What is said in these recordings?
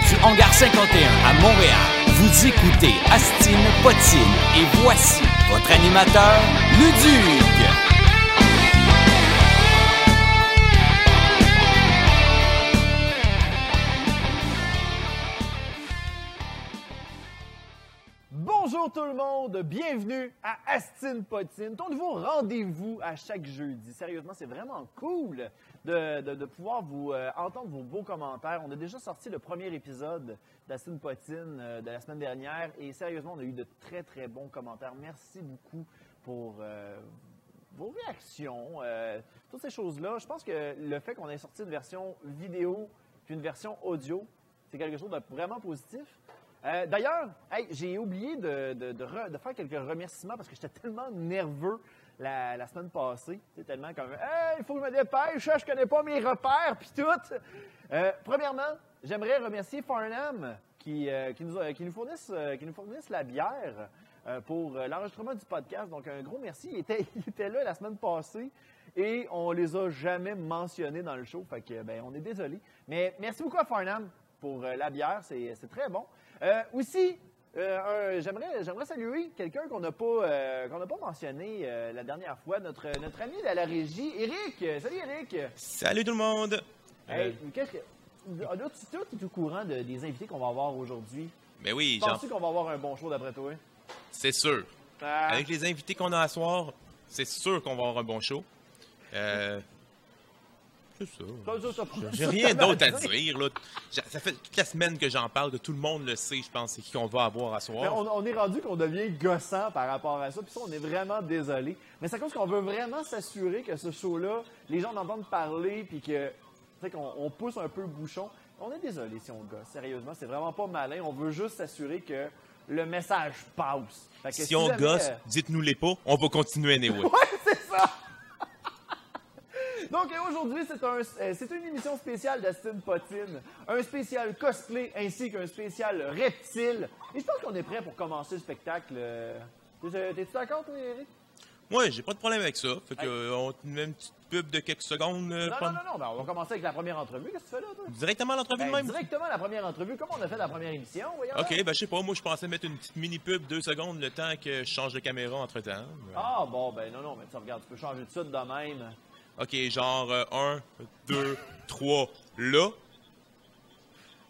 du Hangar 51 à Montréal, vous écoutez Astine Potine et voici votre animateur. Bonjour tout le monde, bienvenue à Astine Potine, ton nouveau rendez-vous à chaque jeudi. Sérieusement, c'est vraiment cool de, de- pouvoir vous euh, entendre vos beaux commentaires. On a déjà sorti le premier épisode d'Astine Potine euh, de la semaine dernière et sérieusement, on a eu de très très bons commentaires. Merci beaucoup pour euh, vos réactions, toutes ces choses-là. Je pense que le fait qu'on ait sorti une version vidéo puis une version audio, c'est quelque chose de vraiment positif. Euh, D'ailleurs, j'ai oublié de, de- de re- de faire quelques remerciements parce que j'étais tellement nerveux la, semaine passée. C'est tellement comme il faut que je me dépêche, je connais pas mes repères, puis tout. Euh, premièrement, j'aimerais remercier Farnham qui, euh, nous, qui la bière pour l'enregistrement du podcast. Donc, un gros merci. Il était, là la semaine passée et on les a jamais mentionnés dans le show. Fait que, ben, on est désolé. Mais merci beaucoup à Farnham pour la bière. C'est très bon. Euh, aussi, euh, j'aimerais, j'aimerais saluer quelqu'un qu'on n'a pas, euh, qu'on n'a pas mentionné euh, la dernière fois, notre, notre ami de la régie, Eric. Salut Eric. Salut tout le monde! Hey, qu'est-ce que. Ah, tu toi, es au courant de- des invités qu'on va avoir aujourd'hui? ben oui, j'en- Penses-tu qu'on va avoir un bon show d'après toi? c'est sûr. Ah, Avec les invités qu'on a à soir, c'est sûr qu'on va avoir un bon show. C'est ça. J'ai rien d'autre à dire. Là. Ça fait toute la semaine que j'en parle, que tout le monde le sait, je pense, c'est qui qu'on va avoir à Mais soir. on, on est rendu qu'on devient gossant par rapport à ça, puis ça, on est vraiment désolé. Mais c'est cause qu'on veut vraiment s'assurer que ce show-là, les gens en entendent parler, puis que, qu'on on pousse un peu le bouchon. On est désolé si on gosse, sérieusement, c'est vraiment pas malin. On veut juste s'assurer que le message passe. Fait que Si on jamais, gosse, dites-nous les pas, on va continuer anyway. Ouais, c'est ça! Donc euh, aujourd'hui, c'est un, euh, c'est une émission spéciale d'Astine Potine, un spécial cosplay ainsi qu'un spécial reptile. Et je pense qu'on est prêt pour commencer le spectacle. euh. T'es- T'es-tu d'accord, toi, Eric? Moi, j'ai pas de problème avec ça. Fait que, euh, on te met une petite pub de quelques secondes. euh, Non, non, non, non, ben, on va commencer avec la première entrevue. Qu'est-ce que tu fais là, toi? Directement à l'entrevue Ben, de même? directement la première entrevue, comme on a fait la première émission, voyons. Ok, ben je sais pas, moi je pensais mettre une petite mini pub deux secondes le temps que je change de caméra entre temps. Ah, bon, ben non, non, mais tu regardes, tu peux changer de suite de même. Ok, genre euh, un, deux, trois, là.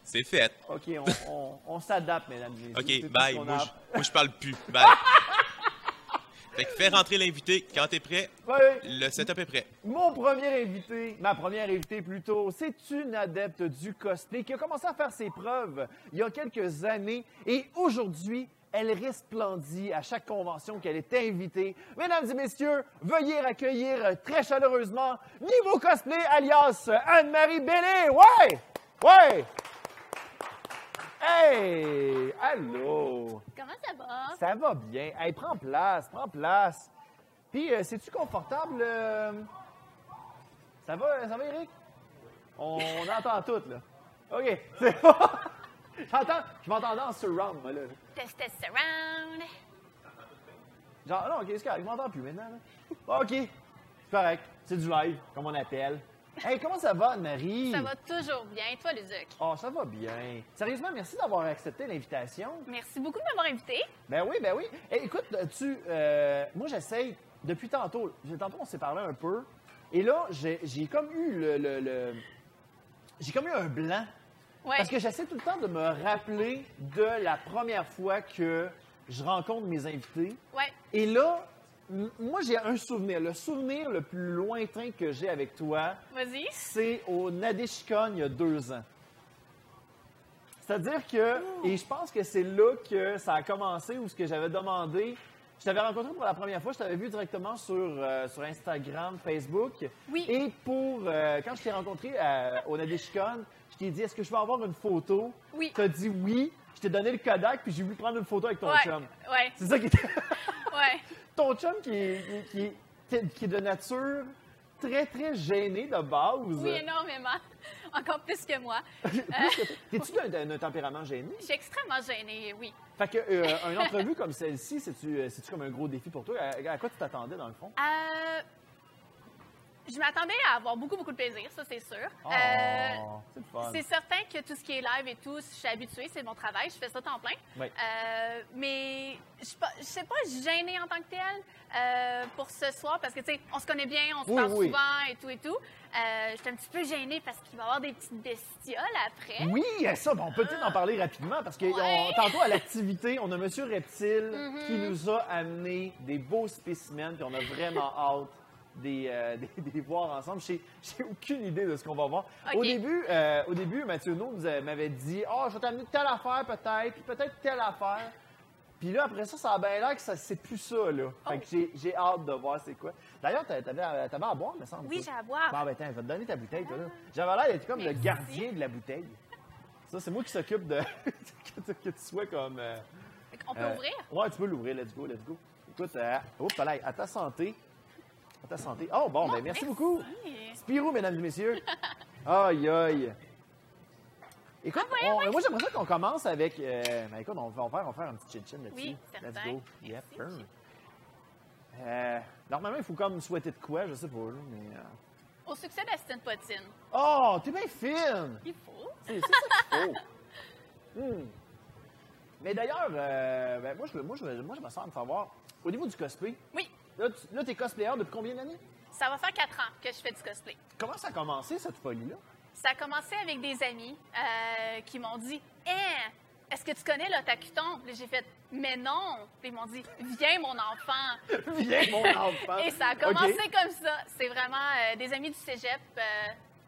C'est fait. OK, on, on- on s'adapte, mesdames et messieurs. Ok, bye. Moi je, moi, je parle plus. Bye. fait que fais rentrer l'invité. Quand t'es prêt, Ouais. le setup est prêt. Mon premier invité, ma première invitée plutôt, c'est une adepte du cosplay qui a commencé à faire ses preuves il y a quelques années et aujourd'hui, elle resplendit à chaque convention qu'elle est invitée. Mesdames et messieurs, veuillez accueillir très chaleureusement Niveau Cosplay alias Anne-Marie Bellé. Ouais! Ouais! Hey! Allô! Comment ça va? Ça va bien. Hey, prends place, prends place. Puis, euh, c'est-tu confortable? euh? Ça va, ça va, Eric? On, on entend tout, là. OK, c'est bon. J'entends, je m'entendais en surround, moi, là. Testosterone. Genre, non, OK, c'est correct, je m'entends plus maintenant, là. OK, c'est correct. C'est du live, comme on appelle. Hey, comment ça va, Anne-Marie? Ça va toujours bien. Toi, Luduc? Oh, ça va bien. Sérieusement, merci d'avoir accepté l'invitation. Merci beaucoup de m'avoir invité. Ben oui, ben oui. Hey, écoute, tu, euh, moi j'essaye depuis tantôt. Tantôt on s'est parlé un peu, et là j'ai j'ai comme eu le, le- le- j'ai comme eu un blanc Ouais. parce que j'essaie tout le temps de me rappeler de la première fois que je rencontre mes invités. Ouais. Et là, moi j'ai un souvenir. Le souvenir le plus lointain que j'ai avec toi, Vas-y. c'est au Nadeshikon il y a deux ans. C'est-à-dire que, et je pense que c'est là que ça a commencé, où ce que j'avais demandé, je t'avais rencontré pour la première fois, je t'avais vu directement sur, euh, sur Instagram, Facebook. Oui. Et pour, euh, quand je t'ai rencontré euh, au Nadeshikon, je t'ai dit, est-ce que je peux avoir une photo? Oui. Tu as dit oui. Je t'ai donné le Kodak, puis j'ai voulu prendre une photo avec ton Ouais. chum. Ouais. C'est ça qui était... Ouais. ton chum qui est, qui, est- qui est- de nature très, très gêné de base. Oui, énormément. Encore plus que moi. Toi. T'es-tu d'un- tempérament gêné? Je suis extrêmement gênée, oui. Fait que, euh, une entrevue comme celle-ci, c'est-tu euh, c'est-tu comme un gros défi pour toi? À, à quoi tu t'attendais, dans le fond? Euh, je m'attendais à avoir beaucoup, beaucoup de plaisir, ça, c'est sûr. Oh, Euh, c'est certain que tout ce qui est live et tout, je suis habituée, c'est mon travail, je fais ça temps plein. Oui. Euh, mais je suis pas- je sais pas gênée en tant que telle euh, pour ce soir parce que, tu sais, on se connaît bien, on se Oui, parle oui. souvent et tout et tout. Euh, J'étais un petit peu gênée parce qu'il va y avoir des petites bestioles après. Oui, ça, bon, on peut peut-être en parler rapidement parce que Ouais. Mm-hmm. on- tantôt à l'activité, on a Monsieur Reptile qui nous a amené des beaux spécimens, puis on a vraiment hâte des, euh, des, des voir ensemble. J'ai aucune idée de ce qu'on va voir. Au début, euh, au début, Mathieu nous a- m'avait dit, oh, je vais t'amener telle affaire peut-être, puis peut-être telle affaire. Puis là, après ça, ça a bien l'air que ça c'est plus ça, là. Fait Oh. que j'ai- hâte de voir c'est quoi. D'ailleurs, t'a- t'avais à boire, me semble. Oui, j'ai à boire. Bon, ben, attends, je vais te donner ta bouteille, toi, là. J'avais l'air d'être comme le gardien de la bouteille. Ça, c'est moi qui s'occupe de. que, tu- sois comme. euh, Fait qu'on peut euh, ouvrir? Ouais, tu peux l'ouvrir. Let's go, let's go. Écoute, euh, oups, là, à ta santé. À ta santé. Oh, bon, ben, merci, beaucoup. Spirou, mesdames et messieurs. Aïe, aïe. Écoute, Ah, ouais, on- ouais. moi, j'aimerais ça qu'on commence avec. euh, ben, écoute, on va, on va faire, on va faire un petit chin-chin là-dessus. Oui, Let's go. Yep. Euh, normalement, il faut comme souhaiter de quoi, je sais pas, mais. euh, Au succès d'Aston Potine. Oh, t'es bien fine! Il faut. C'est c'est ça qu'il faut. Hmm. Mais d'ailleurs, euh, ben, moi, je, moi, je, moi, je me sens de savoir, au niveau du cosplay, Oui. Là, tu t'es cosplayer depuis combien d'années? Ça va faire quatre ans que je fais du cosplay. Comment ça a commencé, cette folie-là? Ça a commencé avec des amis euh, qui m'ont dit Hein, est-ce que tu connais l'Otakuton J'ai fait Mais non Puis ils m'ont dit Viens, mon enfant. Viens, mon enfant! Et ça a commencé comme ça. C'est vraiment euh, des amis du cégep. euh,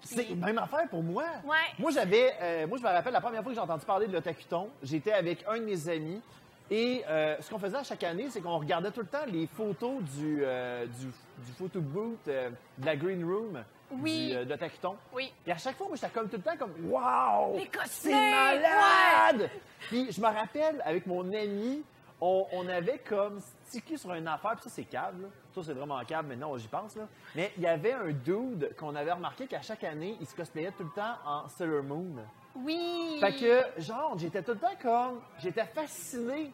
qui- C'est la même affaire pour moi. Ouais. Moi, j'avais. euh, moi, je me rappelle la première fois que j'ai entendu parler de l'Otakuton, j'étais avec un de mes amis. Et euh, ce qu'on faisait à chaque année, c'est qu'on regardait tout le temps les photos du, euh, du, du photo booth euh, de la Green Room Oui. du, de l'Otakuton. Oui. Et à chaque fois, moi, j'étais comme tout le temps comme Waouh! C'est malade! Puis je me rappelle, avec mon ami, on, on avait comme stické sur une affaire, puis ça, c'est câble, là. Ça, c'est vraiment câble, maintenant, j'y pense, là. Mais il y avait un dude qu'on avait remarqué qu'à chaque année, il se cosplayait tout le temps en Sailor Moon. Oui. Fait que, genre, j'étais tout le temps comme. J'étais fasciné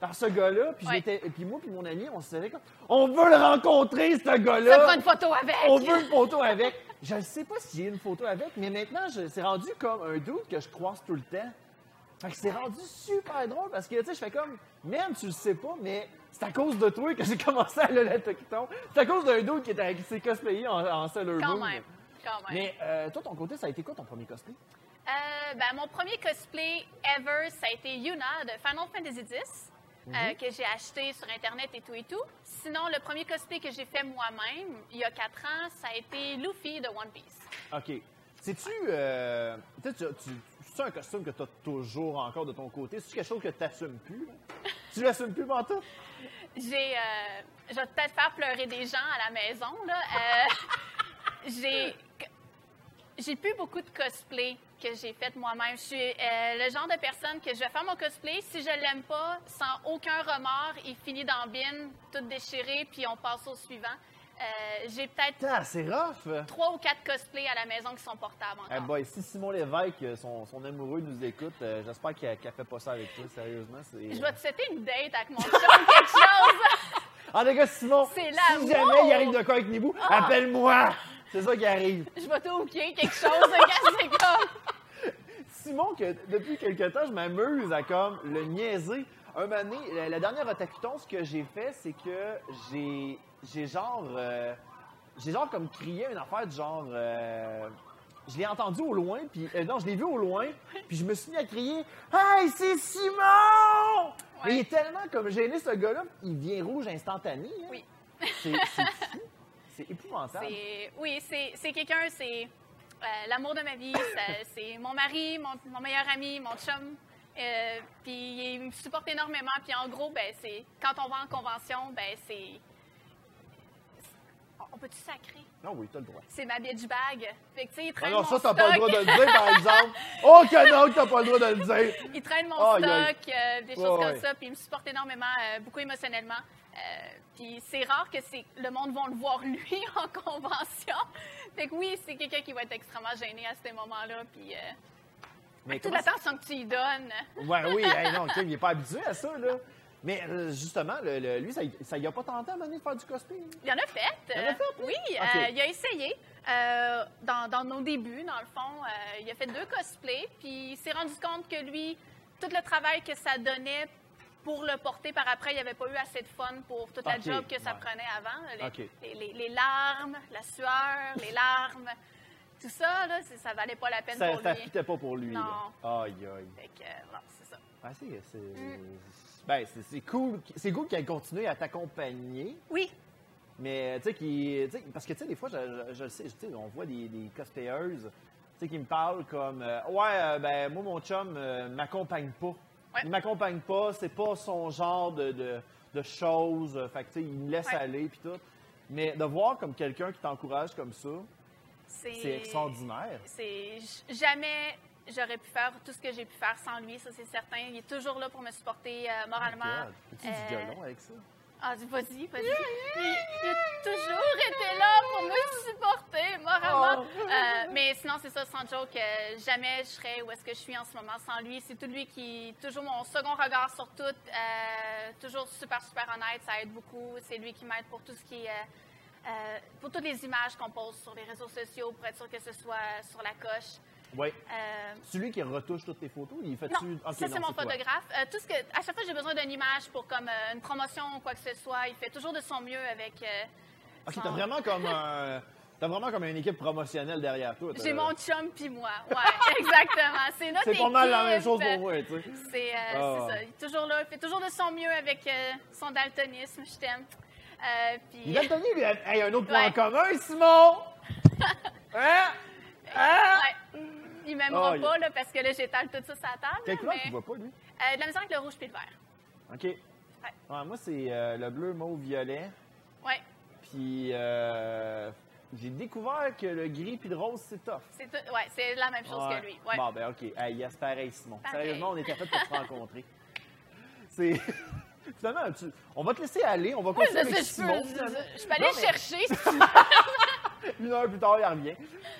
par ce gars-là, puis Ouais. j'étais. et Puis moi, puis mon ami, on se disait comme. On veut le rencontrer, ce gars-là! prend une photo avec. On veut une photo avec. Je ne sais pas si j'ai une photo avec, mais maintenant, c'est rendu comme un doute que je croise tout le temps. Fait que c'est rendu super drôle parce que, tu sais, je fais comme, man, tu le sais pas, mais c'est à cause de toi que j'ai commencé à la Tokiton. C'est à cause d'un doute qui, était- qui s'est cosplayé en, en Sailor Quand même. Quand même. Mais euh, toi, ton côté, ça a été quoi ton premier cosplay? Euh, ben, mon premier cosplay ever, ça a été Yuna de Final Fantasy X, Mhm. euh, que j'ai acheté sur Internet et tout et tout. Sinon, le premier cosplay que j'ai fait moi-même, il y a quatre ans, ça a été Luffy de One Piece. OK. C'est-tu. Euh, un costume que tu as toujours encore de ton côté? C'est quelque chose que tu n'assumes plus? tu l'assumes plus, tout? J'ai, euh, je vais peut-être faire pleurer des gens à la maison, là. Euh, j'ai, j'ai plus beaucoup de cosplay que j'ai fait moi-même. Je suis euh, le genre de personne que je vais faire mon cosplay. Si je l'aime pas, sans aucun remords, il finit dans bin, tout déchiré, puis on passe au suivant. Euh, j'ai peut-être trois ou quatre cosplays à la maison qui sont portables encore. Eh boy, si Simon Lévesque, euh, son, son amoureux, nous écoute, euh, j'espère qu'il ne fait pas ça avec toi, sérieusement. Je vais te setter une date avec mon chum quelque chose. Ah, les gars, Simon, si jamais il arrive de quoi avec Nibou, Ah! appelle-moi! C'est ça qui arrive. Je vais te hooker quelque chose. c'est comme... Simon, que depuis quelque temps, je m'amuse à comme le niaiser. Un moment donné, la, la dernière Otakuton, ce que j'ai fait, c'est que j'ai, j'ai genre, euh, j'ai genre comme crié une affaire du genre, euh, je l'ai entendu au loin, puis euh, non, je l'ai vu au loin, puis je me suis mis à crier, hey, c'est Simon! Mais il est tellement comme gêné ce gars-là, il devient rouge instantané. hein. Oui. C'est, c'est fou, c'est épouvantable. C'est- Oui, c'est c'est quelqu'un, c'est euh, l'amour de ma vie. C'est mon mari, mon, mon meilleur ami, mon chum. Euh, puis il me supporte énormément. Puis en gros, ben, c'est quand on va en convention, ben, c'est. On peut-tu sacrer? Non, oui, t'as le droit. C'est ma bitch bag. Fait que, tu sais, il Ah traîne non, mon ça, t'as pas le droit de le dire, par exemple. Oh, que non, t'as pas le droit de le dire. il traîne mon stock, euh, des choses Ouais, comme ça, puis il me supporte énormément, euh, beaucoup émotionnellement. Euh, puis c'est rare que le monde va le voir lui en convention. Fait que oui, c'est quelqu'un qui va être extrêmement gêné à ces moments-là, puis euh, Mais toute l'attention que tu lui donnes. Ouais, oui, hey, non, Kim, il est pas habitué à ça, là. Mais euh, justement, le- le- lui, ça, ça y a pas tenté à donné de faire du cosplay? Il y en a fait. Il en a fait, euh, oui, euh, il a essayé. euh, dans, dans nos débuts, dans le fond, il a fait deux cosplays, puis il s'est rendu compte que lui, tout le travail que ça donnait pour le porter par après, il n'y avait pas eu assez de fun pour toute la job que ça ouais. prenait avant. Les, Ok. les- les- les larmes, la sueur, les larmes, tout ça, là, ça valait pas la peine Ça, pour ça lui. fitait pas pour lui. Non. là. Aïe, aïe. Fait que, euh, non, c'est ça. Ah, c'est, c'est, Mm. ben, c'est, cool. C'est cool qu'elle continue à t'accompagner. Oui, Mais, tu sais, parce que, tu sais, des fois, je, le sais, on voit des, des cosplayeuses, tu sais, qui me parlent comme, euh, ouais, euh, ben, moi, mon chum euh, m'accompagne pas. Ouais. Il m'accompagne pas, c'est pas son genre de, de, de choses. euh, Fait que, tu il me laisse Ouais. aller, puis tout. Mais de voir comme quelqu'un qui t'encourage comme ça, c'est... extraordinaire. C'est jamais j'aurais pu faire tout ce que j'ai pu faire sans lui, ça c'est certain. Il est toujours là pour me supporter euh, moralement. Oh God. Peux-tu du violon avec ça? Ah, vas-y, vas-y. Il, il a toujours été là pour me supporter moralement. Oh. Euh, mais sinon, c'est ça, sans joke, euh, jamais je serais où est-ce que je suis en ce moment sans lui. C'est tout lui qui, toujours mon second regard sur tout, euh, toujours super, super honnête, ça aide beaucoup. C'est lui qui m'aide pour tout ce qui est, euh, pour toutes les images qu'on pose sur les réseaux sociaux, pour être sûr que ce soit sur la coche. Oui. Euh, C'est lui qui retouche toutes tes photos? Il fait non, ça c'est mon photographe. Euh, tout ce que, à chaque fois que j'ai besoin d'une image pour comme euh, une promotion ou quoi que ce soit, il fait toujours de son mieux avec. euh, OK, son- t'as vraiment comme un... T'as vraiment comme une équipe promotionnelle derrière toi. J'ai mon chum puis moi. Ouais, exactement. C'est notre C'est pas mal la même chose pour moi, tu sais. C'est euh, Ah. c'est ça. Il est toujours là. Il fait toujours de son mieux avec euh, son daltonisme. Je t'aime. Euh, puis- Il a donné, lui, hey, un autre point en commun, Simon! Hein? Hein? Ouais. Il m'aimera Ah, pas là, parce que là, j'étale tout ça sur la table. Quelle couleur mais- tu vois pas, lui? Euh, de la misère avec le rouge puis le vert. OK. Ouais, moi, c'est euh, le bleu, mauve, violet. Ouais. Puis, euh, j'ai découvert que le gris puis le rose, c'est tough. C'est tout- ouais, c'est la même chose Ouais. que lui. Ouais. Bon, ben, OK. Hey, yes, pareil, Simon. Pareil. Sérieusement, on était fait pour se rencontrer. C'est. Finalement, tu- on va te laisser aller. On va Oui, continuer je, avec Simon. je- je peux aller Non, mais- chercher. Une heure plus tard, il revient.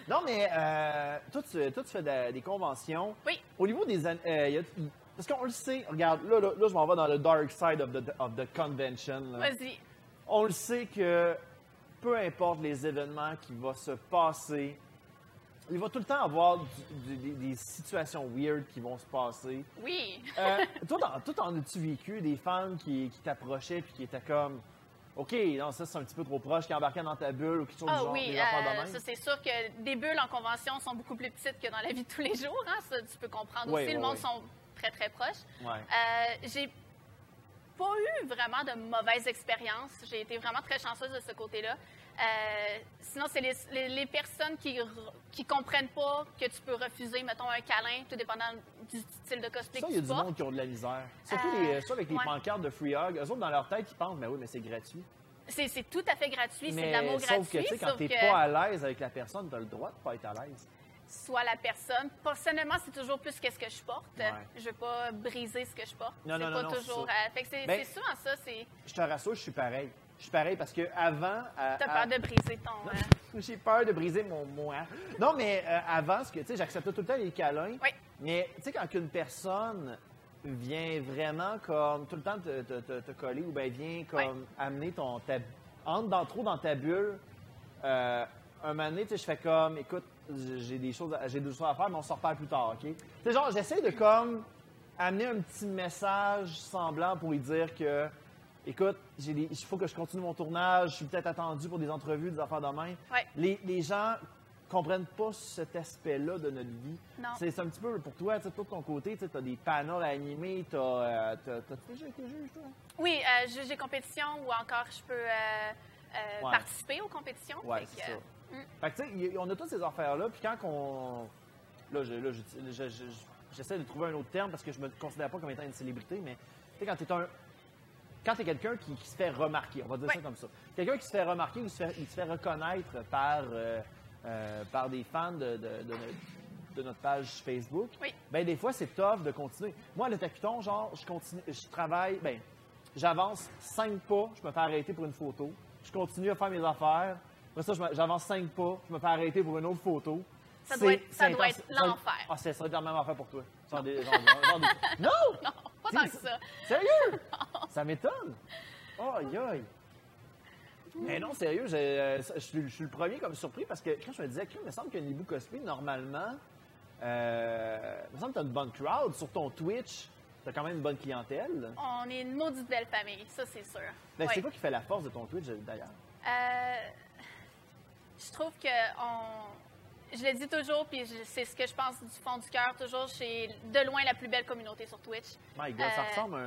Non, mais euh, toi, tu, toi, tu fais de- des conventions. Oui. Au niveau des... an- euh, y a- parce qu'on le sait, regarde, là, là, là, je m'en vais dans le dark side of the, of the convention. là. Vas-y. On le sait que peu importe les événements qui vont se passer, il va tout le temps avoir du- du- des, des situations weird qui vont se passer. Oui. Euh, toi, dans- toi, en as-tu vécu des fans qui, qui t'approchaient puis qui étaient comme OK, non, ça c'est un petit peu trop proche, qui embarquaient dans ta bulle ou qui sont du Ah genre oui, des de euh, même? ça c'est sûr que des bulles en convention sont beaucoup plus petites que dans la vie de tous les jours. Hein? Ça, tu peux comprendre Oui, aussi. oui, le monde sont très, très proches. Euh, j'ai pas eu vraiment de mauvaises expériences. J'ai été vraiment très chanceuse de ce côté-là. Euh, sinon, c'est les, les- les personnes qui qui comprennent pas que tu peux refuser, mettons, un câlin, tout dépendant du style de cosplay Ça, que il y a tu du portes. monde qui ont de la misère. Surtout Euh, les, ça avec les ouais. pancartes de Free Hug. Eux autres, dans leur tête, ils pensent, mais oui, mais c'est gratuit. C'est c'est tout à fait gratuit, c'est de l'amour sauf gratuit. que, tu sais, quand sauf t'es que pas à l'aise avec la personne, t'as le droit de pas être à l'aise. soit la personne. Personnellement, c'est toujours plus qu'est-ce que je porte. Ouais. Je veux pas briser ce que je porte. Non, non, non, pas non, c'est toujours. euh, fait que c'est c'est souvent ça. C'est Je te rassure, je suis pareil. Je suis pareil parce que avant. t'as à- peur de briser ton. euh, J'ai peur de briser mon moi. Non, mais euh, avant, ce que, tu sais, j'acceptais tout le temps les câlins. Oui. Mais tu sais, quand une personne vient vraiment comme tout le temps te, te- te- te coller ou bien vient comme amener ton ta, entre dans trop dans ta bulle, euh, un moment donné, tu sais, je fais comme, écoute, j'ai des choses, à- j'ai choses à faire, mais on s'en reparle plus tard, ok? Tu sais, genre, j'essaie de comme amener un petit message semblant pour lui dire que, écoute, il faut que je continue mon tournage, je suis peut-être attendu pour des entrevues, des affaires de même. Ouais. Les, les gens comprennent pas cet aspect-là de notre vie. C'est un petit peu pour toi, tu sais, toi de ton côté, tu as des panels animés, tu as. Euh, t'as- T'as-tu déjà été juge, toi? Oui, euh, juge des compétitions ou encore je peux euh, euh, Ouais. participer aux compétitions. Fait c'est ça. mm. Fait que, tu sais, on a toutes ces affaires-là, puis quand on. Là, je- là, je- je- je- j'essaie de trouver un autre terme parce que je me considère pas comme étant une célébrité, mais tu sais, quand tu es un. Quand tu es quelqu'un qui, qui se fait remarquer, on va dire Ouais. ça comme ça. Quelqu'un qui se fait remarquer ou se fait, il se fait reconnaître par, euh, euh, par des fans de, de- de notre, de notre page Facebook, Oui. ben des fois, c'est tough de continuer. Moi, le tapiton, genre, je continue, je travaille, ben, j'avance cinq pas, je me fais arrêter pour une photo. Je continue à faire mes affaires. Après ça, j'avance cinq pas, je me fais arrêter pour une autre photo. Ça doit être- ça doit être l'enfer. Ah, ça doit être la même affaire pour toi. Genre des- genre- genre des- Non! Non, pas tant que ça. Sérieux? Ça m'étonne. Aïe, aïe. Mais non, sérieux, j'ai, euh, je suis- je suis le premier comme surpris parce que quand je me disais, il me semble que Nibou Cosplay, normalement, euh, il me semble que tu as une bonne crowd sur ton Twitch. Tu as quand même une bonne clientèle. On est une maudite belle famille, ça, c'est sûr. Ben, Ouais. C'est quoi qui fait la force de ton Twitch d'ailleurs? Euh, je trouve que on, je le dis toujours, puis c'est ce que je pense du fond du cœur toujours. C'est de loin la plus belle communauté sur Twitch. My God, ça Euh, ressemble à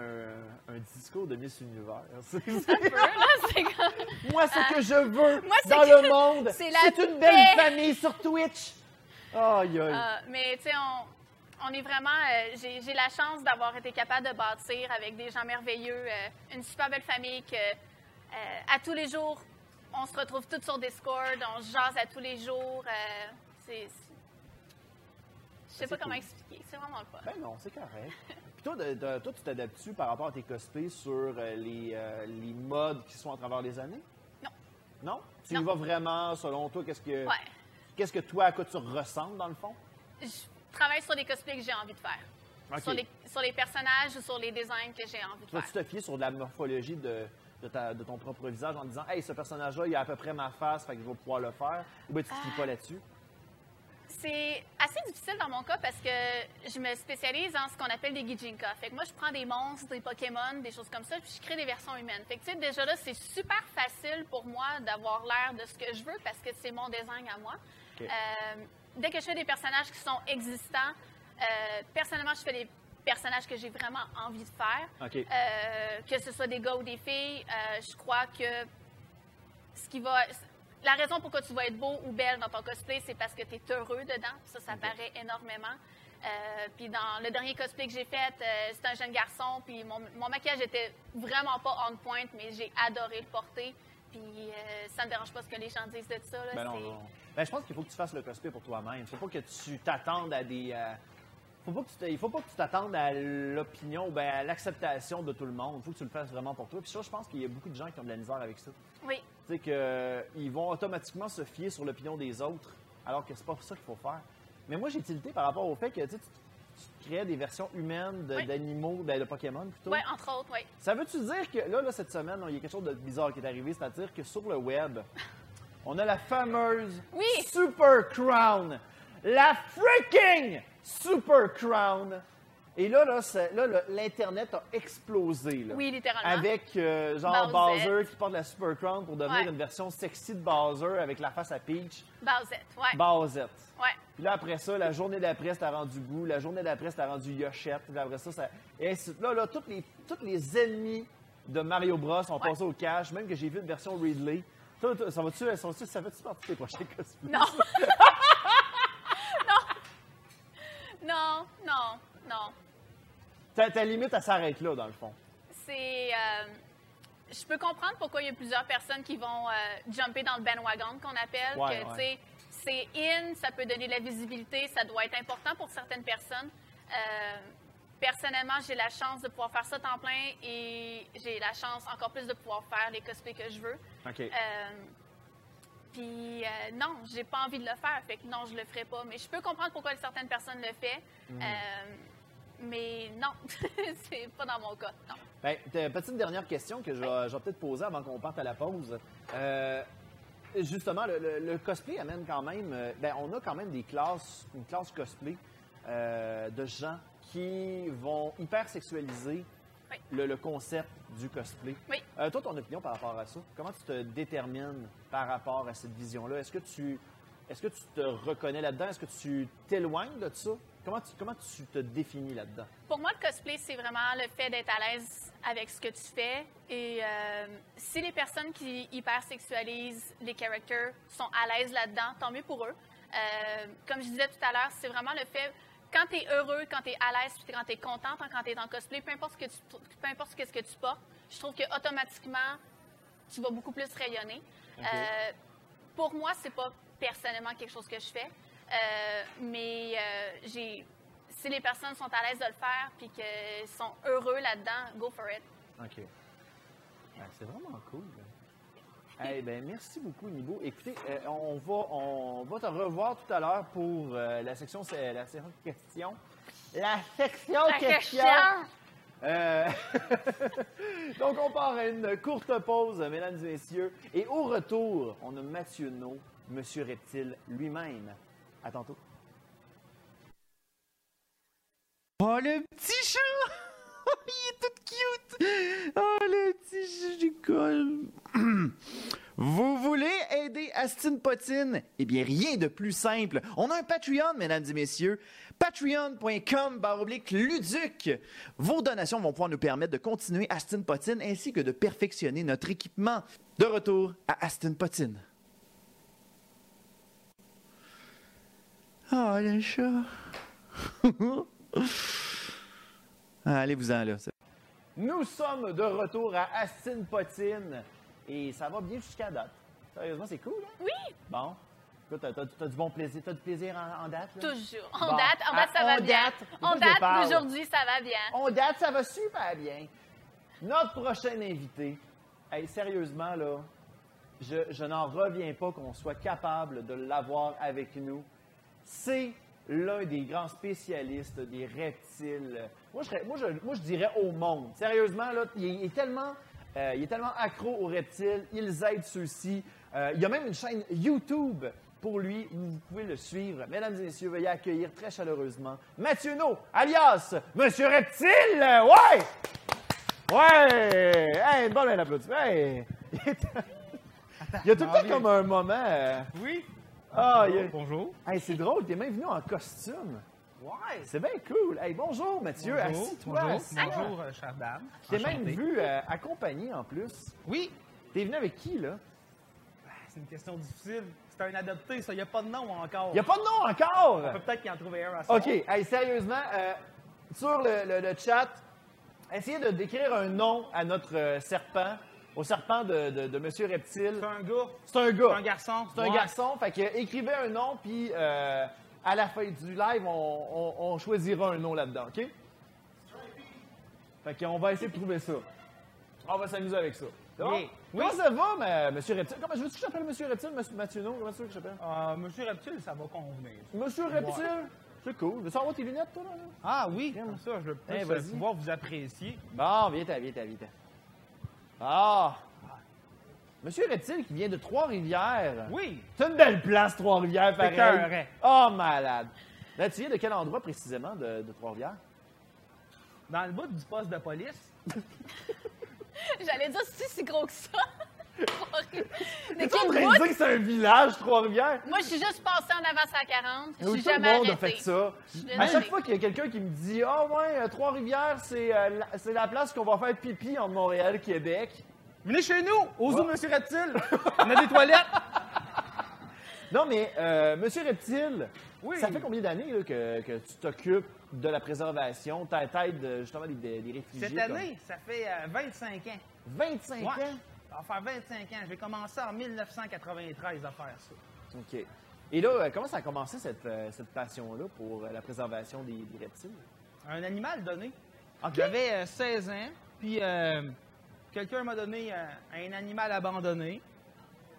un, un discours de Miss Univers. Là, Moi, ce que je veux Moi, dans que- le monde, c'est la c'est une belle famille sur Twitch. Euh, mais tu sais, on, on est vraiment. euh, J'ai j'ai la chance d'avoir été capable de bâtir avec des gens merveilleux, euh, une super belle famille que à tous les jours, on se retrouve tous sur Discord, on se jase à tous les jours. euh, c'est. Je sais C'est pas comment expliquer, c'est vraiment le fun. Ben non, c'est correct. Puis toi, de- de- toi tu t'adaptes-tu par rapport à tes cosplays sur euh, les, euh, les modes qui sont à travers les années? Non. Non? Tu Non. y vas vraiment, selon toi, qu'est-ce que, Ouais. qu'est-ce que toi, à quoi tu ressembles, dans le fond? Je travaille sur des cosplays que j'ai envie de faire. Sur, les, sur les personnages ou sur les designs que j'ai envie de Tu faire. te fier sur de la morphologie de, de, ta- de ton propre visage en disant Hey, ce personnage-là, il a à peu près ma face, fait que je vais pouvoir le faire? Ou bien tu ne te fies Ah. pas là-dessus? C'est assez difficile dans mon cas parce que je me spécialise en ce qu'on appelle des Gijinka. Fait que moi, je prends des monstres, des Pokémon, des choses comme ça, puis je crée des versions humaines. Fait que, tu sais, déjà là, c'est super facile pour moi d'avoir l'air de ce que je veux parce que c'est mon design à moi. Euh, dès que je fais des personnages qui sont existants, euh, personnellement, je fais des personnages que j'ai vraiment envie de faire. OK. Euh, que ce soit des gars ou des filles, je crois que ce qui va. La raison pourquoi tu vas être beau ou belle dans ton cosplay, c'est parce que tu es heureux dedans. Ça, ça paraît énormément. Euh, puis dans le dernier cosplay que j'ai fait, euh, c'était un jeune garçon, puis mon, mon maquillage était vraiment pas on point, mais j'ai adoré le porter. Puis euh, ça me dérange pas ce que les gens disent de ça. là. Ben non, non. Ben, je pense qu'il faut que tu fasses le cosplay pour toi-même. Il faut pas que tu t'attendes à des. euh, faut pas que tu il faut pas que tu t'attendes à l'opinion, ben, à l'acceptation de tout le monde. Il faut que tu le fasses vraiment pour toi. Puis ça, je pense qu'il y a beaucoup de gens qui ont de la misère avec ça. Oui, Sais qu'ils vont automatiquement se fier sur l'opinion des autres, alors que c'est pas ça qu'il faut faire. Mais moi, j'ai tilté par rapport au fait que tu, tu- créais des versions humaines de- Oui. d'animaux, ben, de Pokémon plutôt. ouais, entre autres, oui. Ça veut-tu dire que là, là, cette semaine, il y a quelque chose de bizarre qui est arrivé, c'est-à-dire que sur le web, on a la fameuse Oui. Super Crown. La freaking Super Crown. Et là, là, là, là, l'Internet a explosé. Là, Oui, littéralement. Avec euh, genre Bowsette. Bowser qui porte la Super Crown pour devenir Ouais. une version sexy de Bowser avec la face à Peach. Bowsette, ouais. Bowsette. ouais. Puis là, après ça, la journée d'après, c'était rendu Boo. La journée d'après, c'était rendu Yochette. Puis après ça, ça... Et là, là, tous les, tous les ennemis de Mario Bros sont Ouais. passés au cash. Même que j'ai vu une version Ridley. Ça va-tu, ça va-tu, ça fait-tu partie de tes prochains cosplays? Non. non. Non, non, non. Ta, ta limite, elle s'arrête là, dans le fond. C'est. euh, je peux comprendre pourquoi il y a plusieurs personnes qui vont euh, jumper dans le bandwagon qu'on appelle. Ouais, que, c'est in, ça peut donner de la visibilité, ça doit être important pour certaines personnes. Euh, personnellement, j'ai la chance de pouvoir faire ça temps plein et j'ai la chance encore plus de pouvoir faire les cosplays que je veux. OK. Puis euh, non, j'ai pas envie de le faire, fait que non, je le ferai pas. Mais je peux comprendre pourquoi certaines personnes le font. Euh, mais non, c'est pas dans mon cas. Non. Ben, t'as- petite dernière question que je vais, je vais peut-être poser avant qu'on parte à la pause. Euh, justement, le, le- le cosplay amène quand même. euh, ben, on a quand même des classes, une classe cosplay euh, de gens qui vont hyper sexualiser Oui. le, le concept du cosplay. Oui. Euh, toi, ton opinion par rapport à ça, comment tu te détermines par rapport à cette vision-là? Est-ce que tu est-ce que tu te reconnais là-dedans? Est-ce que tu t'éloignes de ça? Comment tu, comment tu te définis là-dedans? Pour moi, le cosplay, c'est vraiment le fait d'être à l'aise avec ce que tu fais. Et euh, si les personnes qui hypersexualisent les characters sont à l'aise là-dedans, tant mieux pour eux. Euh, comme je disais tout à l'heure, c'est vraiment le fait, quand tu es heureux, quand tu es à l'aise, puis quand tu es contente, quand tu es en cosplay, peu importe, ce que tu, peu importe ce que tu portes, je trouve que automatiquement, tu vas beaucoup plus rayonner. Euh, pour moi, c'est pas personnellement quelque chose que je fais, euh, mais euh, j'ai. Si les personnes sont à l'aise de le faire puis qu'ils sont heureux là-dedans, go for it. OK. Ben, c'est vraiment cool. Eh ben, merci beaucoup, Nibo. Écoutez, euh, on, va, on va te revoir tout à l'heure pour euh, la section c'est la section questions. La section La questions. question! Euh, Donc, on part à une courte pause, mesdames et messieurs. Et au retour, on a Mathieu No, Monsieur Reptile lui-même? À tantôt. Oh, le petit chat! Il est tout cute! Oh, le petit chat du col! Vous voulez aider Astin Potine? Eh bien, rien de plus simple. On a un Patreon, mesdames et messieurs. Patreon.com baroblique Luduc. Vos donations vont pouvoir nous permettre de continuer Astin Potine ainsi que de perfectionner notre équipement. De retour à Astin Potine. Oh, le chat! Ah, Allez-vous-en là. c'est- Nous sommes de retour à Astin Potine et ça va bien jusqu'à date. Sérieusement, c'est cool, hein? Oui, Bon. Écoute, t'as, t'as- t'as du bon plaisir. T'as du plaisir en, en date, là? toujours. En Bon. date, en date, Ah, ça va on bien. date. En date, parle. aujourd'hui, ça va bien. On date, ça va super bien. Notre prochain invité, hey, sérieusement, là, je, je n'en reviens pas qu'on soit capable de l'avoir avec nous. C'est l'un des grands spécialistes des reptiles. Moi, je, serais- moi, je, moi, je dirais au monde. Sérieusement, là, il, est- il est tellement, euh, il est tellement accro aux reptiles. Ils aident ceux-ci. Euh, il y a même une chaîne YouTube pour lui. Vous pouvez le suivre. Mesdames et messieurs, veuillez accueillir très chaleureusement Mathieu No, alias Monsieur Reptile. Ouais! Ouais! Hey, bon, un applaudissement. Hey! Il y a tout le temps comme un moment. euh, Oui? Ah, a- Bonjour. Hey, c'est drôle, t'es même venu en costume. Ouais. C'est bien cool. Hey, bonjour Mathieu, Bonjour, assis-toi. bonjour, bonjour, euh, chère dame. Je t'ai même vu euh, accompagné en plus. Oui, T'es venu avec qui, là? c'est une question difficile. C'est un adopté, ça. Il n'y a pas de nom encore. Il n'y a pas de nom encore! On peut peut-être qu'il en trouver un à ça. OK, hey, sérieusement, euh, sur le, le- le chat, essayez de décrire un nom à notre euh, serpent, au serpent de, de, de Monsieur Reptile. C'est un gars. C'est un C'est gars. un garçon. C'est un Ouais. garçon, fait que écrivez un nom, puis euh, à la fin du live, on, on- on choisira un nom là-dedans, OK? Fait qu'on va essayer de trouver ça. On va s'amuser avec ça. C'est? Oui. Comment ça va, ma- Monsieur Reptile? Comment, je veux que je t'appelle Monsieur Reptile, Monsieur Mathieu No? Comment tu veux que je t'appelle? Euh, Monsieur Reptile, ça va convenir. Monsieur Reptile? C'est cool. Veux-tu avoir tes lunettes, toi, là? Ah oui, comme ça, je veux plus Eh, euh, pouvoir vous apprécier. Bon, viens, t'as, viens, viens. Ah! Monsieur Reptile qui vient de Trois-Rivières. Oui. C'est une belle place, Trois-Rivières, pareil. écœurant. Oh, malade. Là, tu viens de quel endroit précisément de, de Trois-Rivières? Dans le bout du poste de police. J'allais dire, c'est si gros que ça. De T'es en train de dire que c'est un village, Trois-Rivières? Moi, je suis juste passée en avant à 40. Je tout le monde a fait ça. À chaque fois qu'il y a quelqu'un qui me dit « Ah ouais, euh, Trois-Rivières, c'est euh, la, c'est la place qu'on va faire pipi entre Montréal et Québec. Venez chez nous, au zoo Ouais. Monsieur Reptile. On a des toilettes. » Non, mais euh, Monsieur Reptile, Oui. ça fait combien d'années que, que tu t'occupes de la préservation, ta tête de, justement des, réfugiés? Cette année, ça fait euh, 25 ans. comme- 25 Ouais. ans? Ça va faire 25 ans. J'ai commencé en 1993 à faire ça. OK. Et là, euh, comment ça a commencé cette, euh, cette passion-là pour euh, la préservation des, des reptiles? Un animal donné. J'avais euh, 16 ans, puis euh, quelqu'un m'a donné un animal abandonné.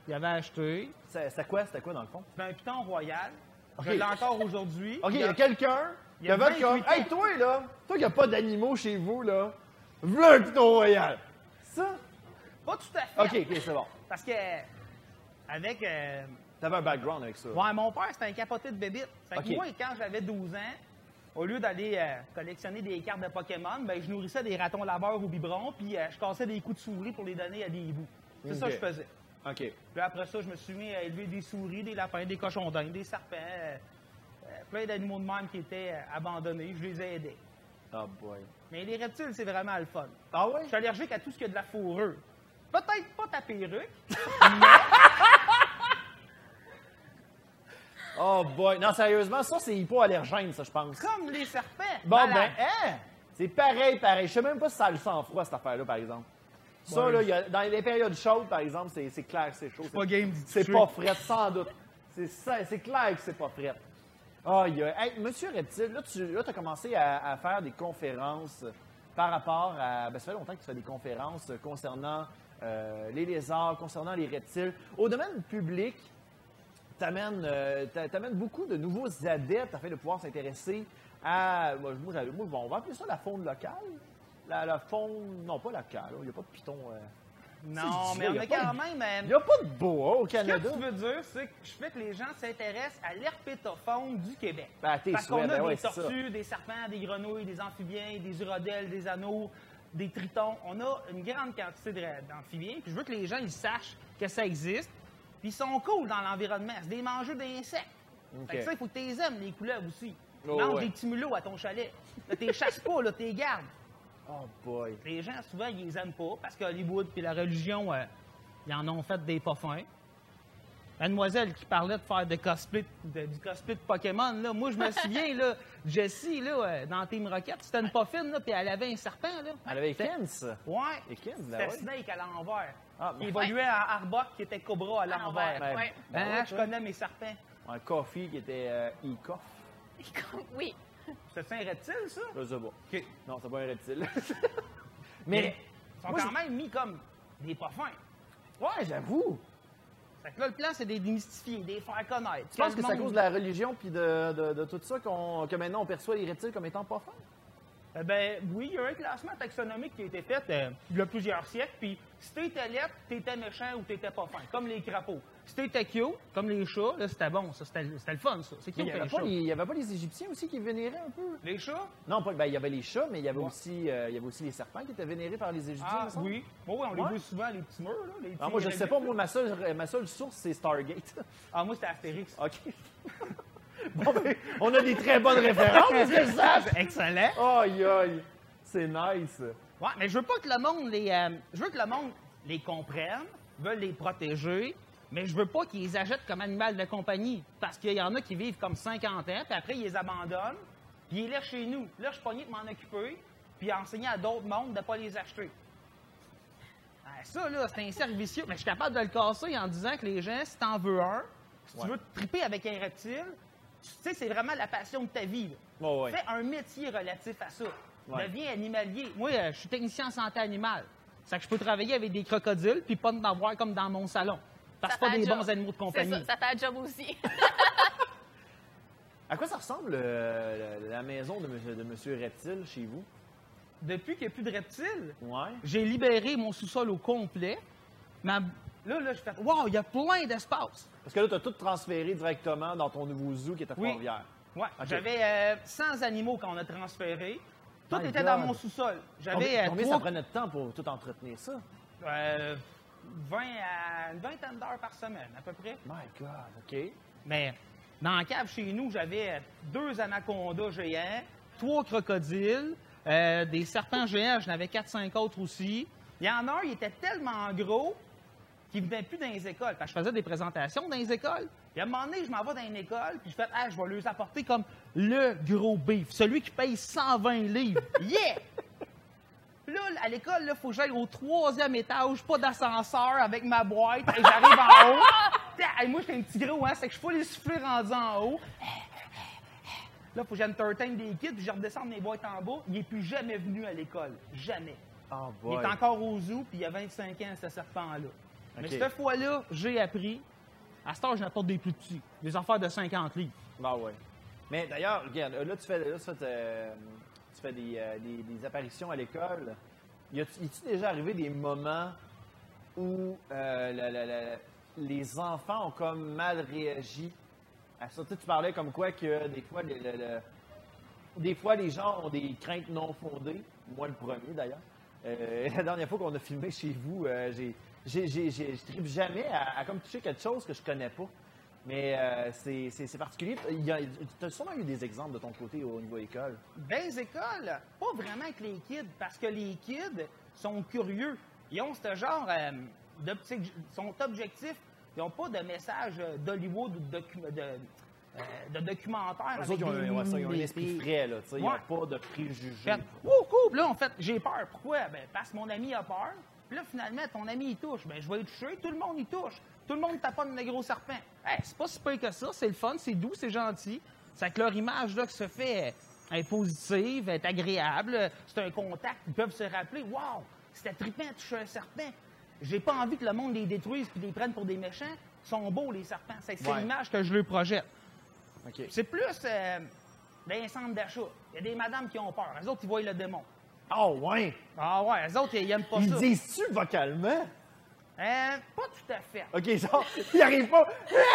Il avait acheté. C'était quoi, c'était quoi dans le fond? C'était un piton royal. OK. Je l'ai encore aujourd'hui. OK, il y a quelqu'un il y a avait comme 28 ans. Hey, toi, là, toi qui n'as pas d'animaux chez vous, là, v'là un piton royal. Ça? Pas tout à fait. OK, OK, c'est bon. Parce que, avec. euh, T'avais un background avec ça. ouais, mon père, c'était un capoté de bébite. Fait que moi, quand j'avais 12 ans, au lieu d'aller euh, collectionner des cartes de Pokémon, ben, je nourrissais des ratons laveurs au biberon, puis euh, je cassais des coups de souris pour les donner à des hiboux. C'est ça que je faisais. OK. Puis après ça, je me suis mis à élever des souris, des lapins, des cochons d'Inde, des serpents, euh, euh, plein d'animaux de même qui étaient euh, abandonnés. Je les ai aidés. Oh boy. Mais les reptiles, c'est vraiment le fun. Ah ouais? Je suis allergique à tout ce qui a de la fourrure. Peut-être pas ta perruque, Oh boy. Non, sérieusement, ça, c'est hypoallergène, ça, je pense. comme les serpents. Bon, ben, hein? C'est pareil, pareil. Je sais même pas si ça a le sang froid, cette affaire-là, par exemple. Ça, Ouais. là, il y a- dans les périodes chaudes, par exemple, c'est c'est clair que c'est chaud. pas game d'y C'est toucher. pas fret, sans doute. C'est ça- c'est clair que c'est pas fret. Aïe, aïe. Hey, Monsieur Reptile, là, tu as commencé à, à faire des conférences par rapport à... Ben, ça fait longtemps que tu fais des conférences concernant euh, les lézards, concernant les reptiles. Au domaine public, tu amènes, beaucoup de nouveaux adeptes afin de pouvoir s'intéresser à... Moi, moi, on va appeler ça la faune locale. la, la faune. Non, pas la cale, il n'y a pas de python. euh. Non, mais on a quand même. euh, Il n'y a pas de boa au Ce que Canada. tu veux dire, c'est que je fais que les gens s'intéressent à l'herpétofaune du Québec. Ben, Parce qu'on a ben des ouais, tortues, des serpents, des grenouilles, des amphibiens, des urodèles, des anneaux, des tritons. On a une grande quantité d'amphibiens. Puis je veux que les gens ils sachent que ça existe. Puis ils sont cool dans l'environnement. C'est des mangeurs d'insectes. OK. Fait que ça, il faut que tu les aimes, les couleuvres aussi. Oh, Mange ouais. des petits mulots à ton chalet. Là, t'es chasses pas, là, t'es gardes. Oh boy. Les gens, souvent, ils les aiment pas parce que Hollywood puis la religion, euh, ils en ont fait des pas fins. Mademoiselle qui parlait de faire de cosplay, de- du cosplay de Pokémon, là, moi, je me souviens, là, Jessie, là, euh, dans Team Rocket, c'était une pas fine, là, puis elle avait un serpent, là. Elle avait C'était- Kens. Ouais. Et Kens, ben C'était ouais. Snake à l'envers. Ah, ben- évoluait en Arbok, qui était Cobra à l'envers. Ouais. Ben Hein, ouais, je connais mes serpents. Un coffee qui était euh, e-coff. Oui. C'est un reptile, ça? Je sais pas. OK. Non, c'est pas un reptile. Mais Mais, ils sont moi, quand même mis comme des pas fins. ouais, j'avoue. Là, le plan, c'est de les démystifier, de les faire connaître. Tu penses que c'est à cause de la religion puis de, de, de tout ça qu'on, que maintenant on perçoit les reptiles comme étant pas fins? Eh ben oui, il y a un classement taxonomique qui a été fait euh, il y a plusieurs siècles. Puis si t'étais lettre, t'étais méchant ou t'étais pas fin, comme les crapauds. Si t'étais cute, comme les chats, là, c'était bon, ça. C'était c'était le fun, ça. C'est il n'y avait, les pas chats. les- il y avait pas les Égyptiens aussi qui vénéraient un peu? Les chats? Non, pas, ben, il y avait les chats, mais il y avait, aussi, euh, il y avait aussi les serpents qui étaient vénérés par les Égyptiens. Ah me semble. oui. Bon, oui, on les voit souvent, les petits murs, là. Les Ah, petits moi, je sais pas, moi, ma seule, ma seule source, c'est Stargate. Ah, moi, c'était Astérix. OK. bon, ben, on a des très bonnes références, que je sache? Excellent. Aïe, aïe. C'est nice. Ouais, mais je veux pas que le monde les. euh, je veux que le monde les comprenne, veulent les protéger, mais je veux pas qu'ils les achètent comme animal de compagnie. Parce qu'il y en a qui vivent comme 50 ans, puis après, ils les abandonnent, puis ils les chez nous. Là, je suis pogné de m'en occuper, puis enseigner à d'autres mondes de pas les acheter. Ah, ça, là, c'est un cercle vicieux. Mais je suis capable de le casser en disant que les gens, si t'en veux un, si Ouais. tu veux te triper avec un reptile, tu sais, c'est vraiment la passion de ta vie. Oh, ouais. Fais un métier relatif à ça. Ouais. Deviens animalier. Moi, euh, je suis technicien en santé animale. C'est que je peux travailler avec des crocodiles puis pas en avoir comme dans mon salon. Parce que Ça pas fait des un bons job. animaux de compagnie. ça, ça fait un job aussi. À quoi ça ressemble euh, la, maison de, monsieur- de Monsieur Reptile chez vous? Depuis qu'il n'y a plus de reptiles, Ouais. j'ai libéré mon sous-sol au complet. Ma- Là, là, je fais Wow, il y a plein d'espace. Parce que là, tu as tout transféré directement dans ton nouveau zoo qui est à Oui. Trois-Rivières. Ouais, Ok. J'avais euh, 100 animaux quand on a transféré. Tout My était God. dans mon sous-sol. J'avais Combien, euh, ça prenait de temps pour tout entretenir ça? euh, 20 à une vingtaine d'heures par semaine, à peu près. My God, OK. Mais dans la cave chez nous, j'avais deux anacondas géants, trois crocodiles, euh, des serpents géants, j'en avais quatre, cinq autres aussi. Il y en a un, il était tellement gros qu'il venait plus dans les écoles. Parce que je faisais des présentations dans les écoles. Puis à un moment donné, je m'en vais dans une école, puis je fais Ah, je vais leur apporter comme le gros beef, celui qui paye 120 livres. Yeah! Là, à l'école, il faut que j'aille au troisième étage, pas d'ascenseur, avec ma boîte, et j'arrive en haut. Tiens, hey, moi, j'étais un petit gros, hein, c'est que je peux les souffler rendus en haut. Là, faut que j'entertain des kids, puis je redescends mes boîtes en bas. Il n'est plus jamais venu à l'école. Jamais. Oh Il est encore au zoo, puis il y a 25 ans, ce serpent-là. Mais cette fois-là, j'ai appris. À cette heure, je n'apporte des plus petits. Des affaires de 50 livres. Ben ouais. Mais d'ailleurs, regarde, là, tu fais, là, tu fais, euh, des, apparitions à l'école. Y a-tu déjà arrivé des moments où euh, les enfants ont comme mal réagi à ça? Tu parlais comme quoi que des fois, des fois, les gens ont des craintes non fondées. Moi, le premier, d'ailleurs. Euh, la dernière fois qu'on a filmé chez vous, j'ai, j'ai, j'ai- je tripe jamais à, à comme toucher quelque chose que je connais pas. Mais euh, c'est, particulier. Tu as sûrement eu des exemples de ton côté au niveau école. Dans les écoles, pas vraiment avec les kids, parce que les kids sont curieux. Ils ont ce genre euh, d'objectif, sont objectifs. Ils n'ont pas de message euh, d'Hollywood ou de, docu- de, euh, de documentaire. Eux avec autres, ils ont, des un- ouais, ça, ils ont un des- esprit frais, là. Ils n'ont pas de préjugés. Fait, oh, cool. Là, en fait, j'ai peur. Pourquoi? Ben, parce que mon ami a peur. Puis là, finalement, ton ami, il touche. Ben, je vais y toucher. Tout le monde, il touche. Tout le monde taponne le gros serpent. Hey, c'est pas si pire que ça. C'est le fun, c'est doux, c'est gentil. C'est que leur image, là, qui se fait euh, est positive, est agréable. C'est un contact. Ils peuvent se rappeler. Wow! C'était trippant de toucher un serpent. J'ai pas envie que le monde les détruise puis les prenne pour des méchants. Ils sont beaux, les serpents. C'est Ouais. l'image que je leur projette. C'est plus euh, dans les centres d'achat. Il y a des madames qui ont peur. Les autres, ils voient le démon. Oh, ouais. Ah ouais, les autres, ils aiment pas Ils ça. disent-tu vocalement? Euh, pas tout à fait. OK, genre, ils arrivent pas.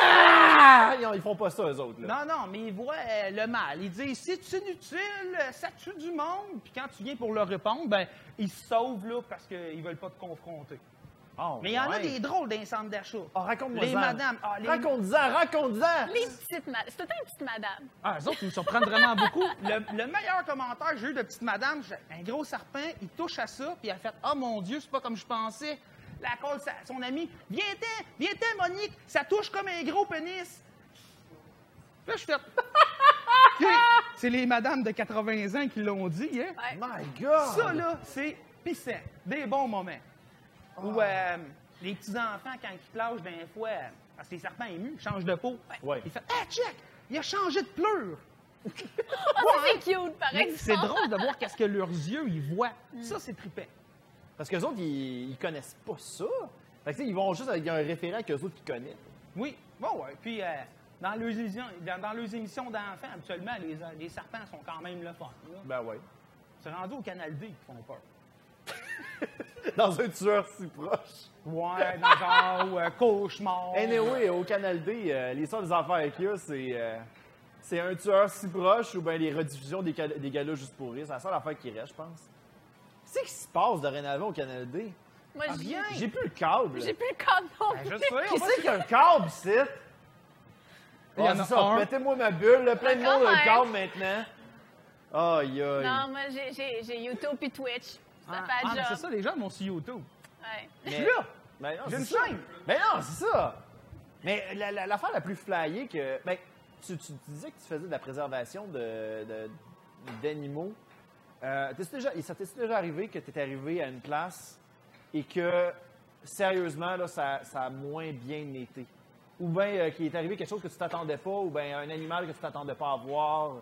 Ah! Ils, ils font pas ça, eux autres, là. Non, non, mais ils voient euh, le mal. Ils disent c'est inutile, ça tue du monde. Puis quand tu viens pour leur répondre, ben ils se sauvent là parce qu'ils veulent pas te confronter. Oh, Mais il y en a des drôles dans les centres d'achat. Oh, raconte-moi Les ça. madames. ah, les- Raconte-en, raconte-en. Les petites madames. C'est tout une petite madame. Ah, eux autres, ils me surprennent vraiment beaucoup. Le, le meilleur commentaire que j'ai eu de petite madame, j'ai- un gros serpent, il touche à ça, puis elle a fait Oh mon Dieu, c'est pas comme je pensais. La colle, sa- son ami, viens-t'en, viens-t'en, Monique, ça touche comme un gros pénis. Là, je fais. C'est les madames de 80 ans qui l'ont dit, hein? Ouais. My God. Ça, là, c'est pissant. Des bons moments. Ou euh, les petits-enfants, quand ils plagent d'un fois, euh, parce que les serpents émus changent de peau, Ouais. ils font Ah, check, il a changé de pleure. Ça, c'est cute, par Mais exemple. c'est drôle de voir qu'est-ce que leurs yeux ils voient. Ça, c'est trippant. Parce qu'eux autres, ils, ils connaissent pas ça. Fait que, ils vont juste avec un référent qu'eux autres, connaissent. Oui, bon, ouais. Puis, euh, dans, leurs émissions, dans, dans leurs émissions d'enfants, habituellement, les, les serpents sont quand même le fun. là. Ben ouais. C'est rendu au Canal D qui font peur. Dans un tueur si proche. Ouais, dans genre euh, cauchemar. Anyway, au Canal D, euh, les seules affaires qu'il y a, c'est, euh, c'est un tueur si proche ou bien les rediffusions des, des galas juste pour rire. C'est la seule affaire qui reste, je pense. Qu'est-ce qui se passe dorénavant au Canal D? Moi, Ah, j'ai- plus le câble. j'ai plus le cadre non Ben, je plus. sais, on Qui c'est qui a un câble, ici? Il y en Ah, a c'est ça, un. mettez-moi ma bulle, là, plein de Encore monde a un. le câble maintenant. Aïe, aïe. Non, moi, j'ai- YouTube puis Twitch. Ça Ah, fait ah, mais job. c'est ça, les gens vont sur YouTube. Ouais. Je suis là. Ben non, J'ai une c'est ça. chaîne. Ben non, c'est ça. Mais la- la- l'affaire la, plus flyée que. Ben, tu, tu disais que tu faisais de la préservation de- de- d'animaux. Euh, déjà, ça t'est déjà arrivé que tu étais arrivé à une place et que, sérieusement, là, ça, ça a moins bien été? Ou bien euh, qu'il est arrivé quelque chose que tu t'attendais pas, ou bien un animal que tu t'attendais pas à voir?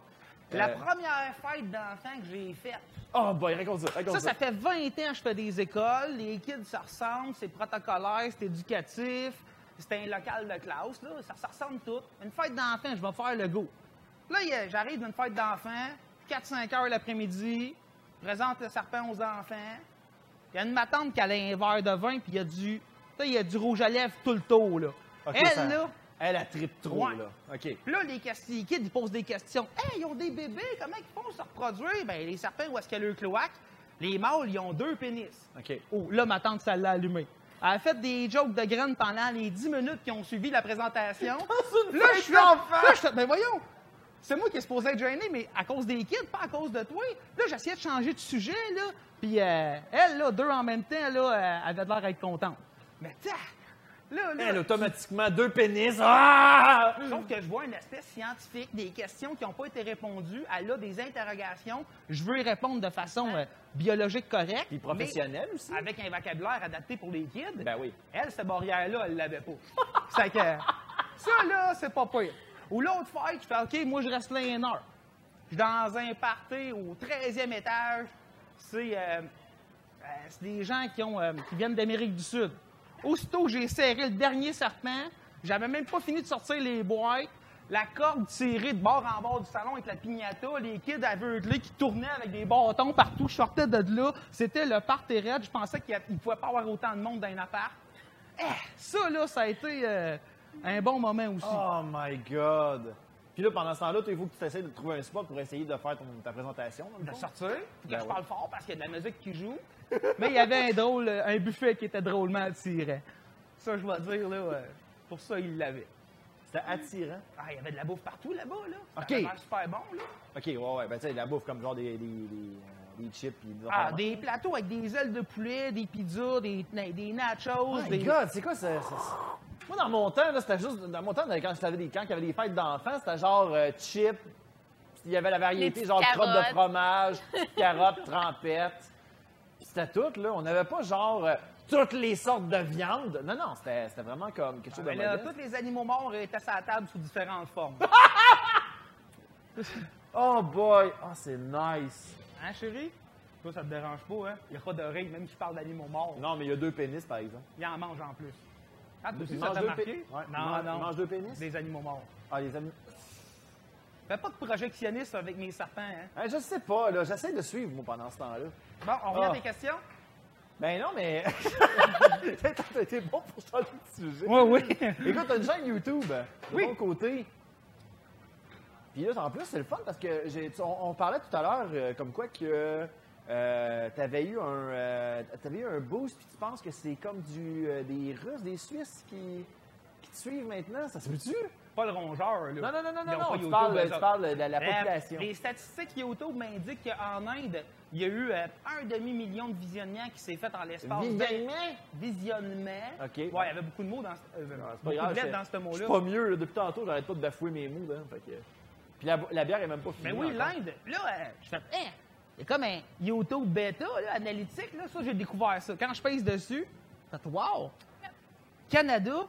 La Euh, première fête d'enfant que j'ai faite, Oh, boy, raconte ça, raconte Ça, ça. ça fait 20 ans que je fais des écoles. Les kids, ça ressemble. C'est protocolaire, c'est éducatif. C'est un local de classe, là. Ça, ça ressemble tout. Une fête d'enfant, je vais faire le go. Là, j'arrive d'une fête d'enfant, 4-5 heures l'après-midi, présente le serpent aux enfants. Il y a une matante qui a un verre de vin, puis il y a du... il y a du rouge à lèvres tout le tour, là. Elle, ça- là... Elle a trip trop, Ouais. là. OK. Là, les, les kids, ils posent des questions. Hey, ils ont des bébés, comment ils font pour se reproduire? Ben, les serpents, où est-ce qu'il y a leur cloaque? Les mâles, ils ont deux pénis. OK. Oh, là, ma tante, ça l'a allumé. Elle a fait des jokes de graines pendant les 10 minutes qui ont suivi la présentation. là, je suis là, là, je fais, ben voyons, c'est moi qui est supposé être gêné, mais à cause des kids, pas à cause de toi. Là, j'essayais de changer de sujet, là. Puis euh, elle, là, deux en même temps, là, euh, avait l'air d'être contente. Mais tiens, là, là... Elle, automatiquement, deux pénis. Ah! Sauf que je vois un aspect scientifique, des questions qui n'ont pas été répondues. Elle a des interrogations. Je veux y répondre de façon euh, biologique correcte. Puis professionnelle aussi. Avec un vocabulaire adapté pour les kids. Ben oui. Elle, cette barrière-là, elle l'avait pas. C'est que, ça, là, c'est pas pire. Ou l'autre fête, je fais OK, moi, je reste là une heure. Je suis dans un party au 13e étage. C'est euh, euh, des gens euh, qui viennent d'Amérique du Sud. Aussitôt j'ai serré le dernier serpent, j'avais même pas fini de sortir les boîtes. La corde tirée de bord en bord du salon avec la pignata, les kids aveuglés qui tournaient avec des bâtons partout. Je sortais de là. C'était le party raid. Je pensais qu'il ne pouvait pas avoir autant de monde dans un appart. Eh, ça, là, ça a été euh, un bon moment aussi. Oh my God! Puis là, pendant ce temps-là, il faut que tu essaies de trouver un spot pour essayer de faire ton- ta présentation. de sortir. Faut que Ben je parle fort parce qu'il y a de la musique qui joue. Mais il y avait un drôle, un buffet qui était drôlement attirant. Ça, je vais dire, là, euh, pour ça, il l'avait. C'était attirant. Ah, il y avait de la bouffe partout là-bas, là. Ça OK. l'air super bon, là. OK, ouais, ouais. Ben, tu sais, de la bouffe comme genre des, des, des, euh, des chips des Ah, affaires. des plateaux avec des ailes de poulet, des pizzas, des, des nachos, Oh my des... God, c'est quoi ça- Moi, dans mon temps, là, c'était juste. Dans mon temps, quand j'avais des, quand il y avait des fêtes d'enfants, c'était genre euh, chips. puis Il y avait la variété, genre petites crotte de carottes. fromage, carottes, trempettes. Puis C'était tout, là. On n'avait pas genre euh, toutes les sortes de viande. Non, non, c'était c'était vraiment comme quelque chose de Mais là, modeste. tous les animaux morts étaient sur la table sous différentes formes. Oh boy! Oh, c'est nice! hein, chérie? Toi, ça te dérange pas, hein? Il n'y a pas d'oreille, même si je parle d'animaux morts. Non, mais il y a deux pénis, par exemple. Il en mange en plus. Ah, toi aussi, Il ça mange t'a deux marqué? Ouais, Non, mange- non. mange deux pénis? Des animaux morts. Ah, les amis. Fais pas de projectionniste avec mes serpents, hein. Hein, je sais pas, là. J'essaie de suivre, moi, pendant ce temps-là. Bon, on revient Ah. à tes questions? Ben non, mais. T'as été bon pour changer de sujet. Oui, oui. Écoute, t'as une chaîne YouTube, de Oui. ton côté. Puis là, en plus, c'est le fun parce que tu- on parlait tout à l'heure euh, comme quoi que euh, t'avais eu un, euh, eu un boost, puis tu penses que c'est comme du, euh, des Russes, des Suisses qui, qui te suivent maintenant? Ça se peut-tu? Pas le rongeur, là. Non, non, non, non, non, non. Tu YouTube, parles, tu parles de la, la population. les statistiques YouTube m'indiquent qu'en Inde, il y a eu euh, un demi-million de visionnements qui s'est fait en l'espace. Visionnement? Visionnement. OK. Ouais, il y avait beaucoup de mots dans ce, euh, c'est grave, de je- dans ce mot-là. suis pas mieux, là. Depuis tantôt, j'arrête pas de bafouer mes mots, là. Fait que- Puis la, la bière est même pas finie. Mais oui, l'Inde, là, je fais, hein, c'est comme un YouTube bêta, là, analytique, là, ça, j'ai découvert ça. Quand je pèse dessus, je fais, wow! Canada,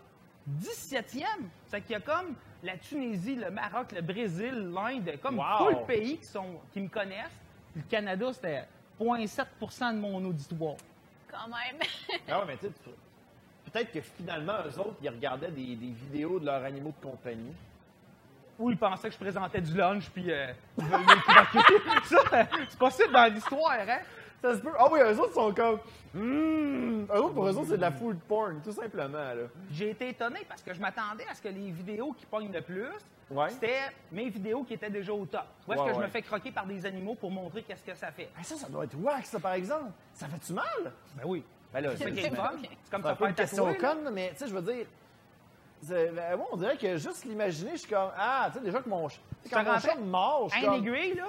17e. C'est qu'il y a comme la Tunisie, le Maroc, le Brésil, l'Inde, comme Wow! tout le pays qui, sont, qui me connaissent. Puis le Canada, c'était 0,7% de mon auditoire. Quand même. Ah ouais, mais tu sais, tu- peut-être que finalement, eux autres, ils regardaient des, des vidéos de leurs animaux de compagnie. Ou ils pensaient que je présentais du lunch, puis euh, ils veulent m'écraquer. Ça, euh, c'est possible dans l'histoire, hein? Ça se peut. Ah oui, eux autres sont comme. Hum. Eux autres, pour eux autres, c'est de la food porn, tout simplement, là. J'ai été étonné parce que je m'attendais à ce que les vidéos qui pognent le plus, Ouais. c'était mes vidéos qui étaient déjà au top. Où est-ce Ouais, que je ouais. me fais croquer par des animaux pour montrer qu'est-ce que ça fait? Ah, ça, ça doit être wax, ça, par exemple. Ça fait-tu mal? Ben oui. Ben là, C'est c'est fun. C'est comme un ça peu faire une question conne, mais tu sais, je veux dire. C'est- ben, moi, on dirait que juste l'imaginer, je suis comme. Ah, tu sais, déjà que mon, quand mon chat me mord, je suis Un comme. aiguille, là,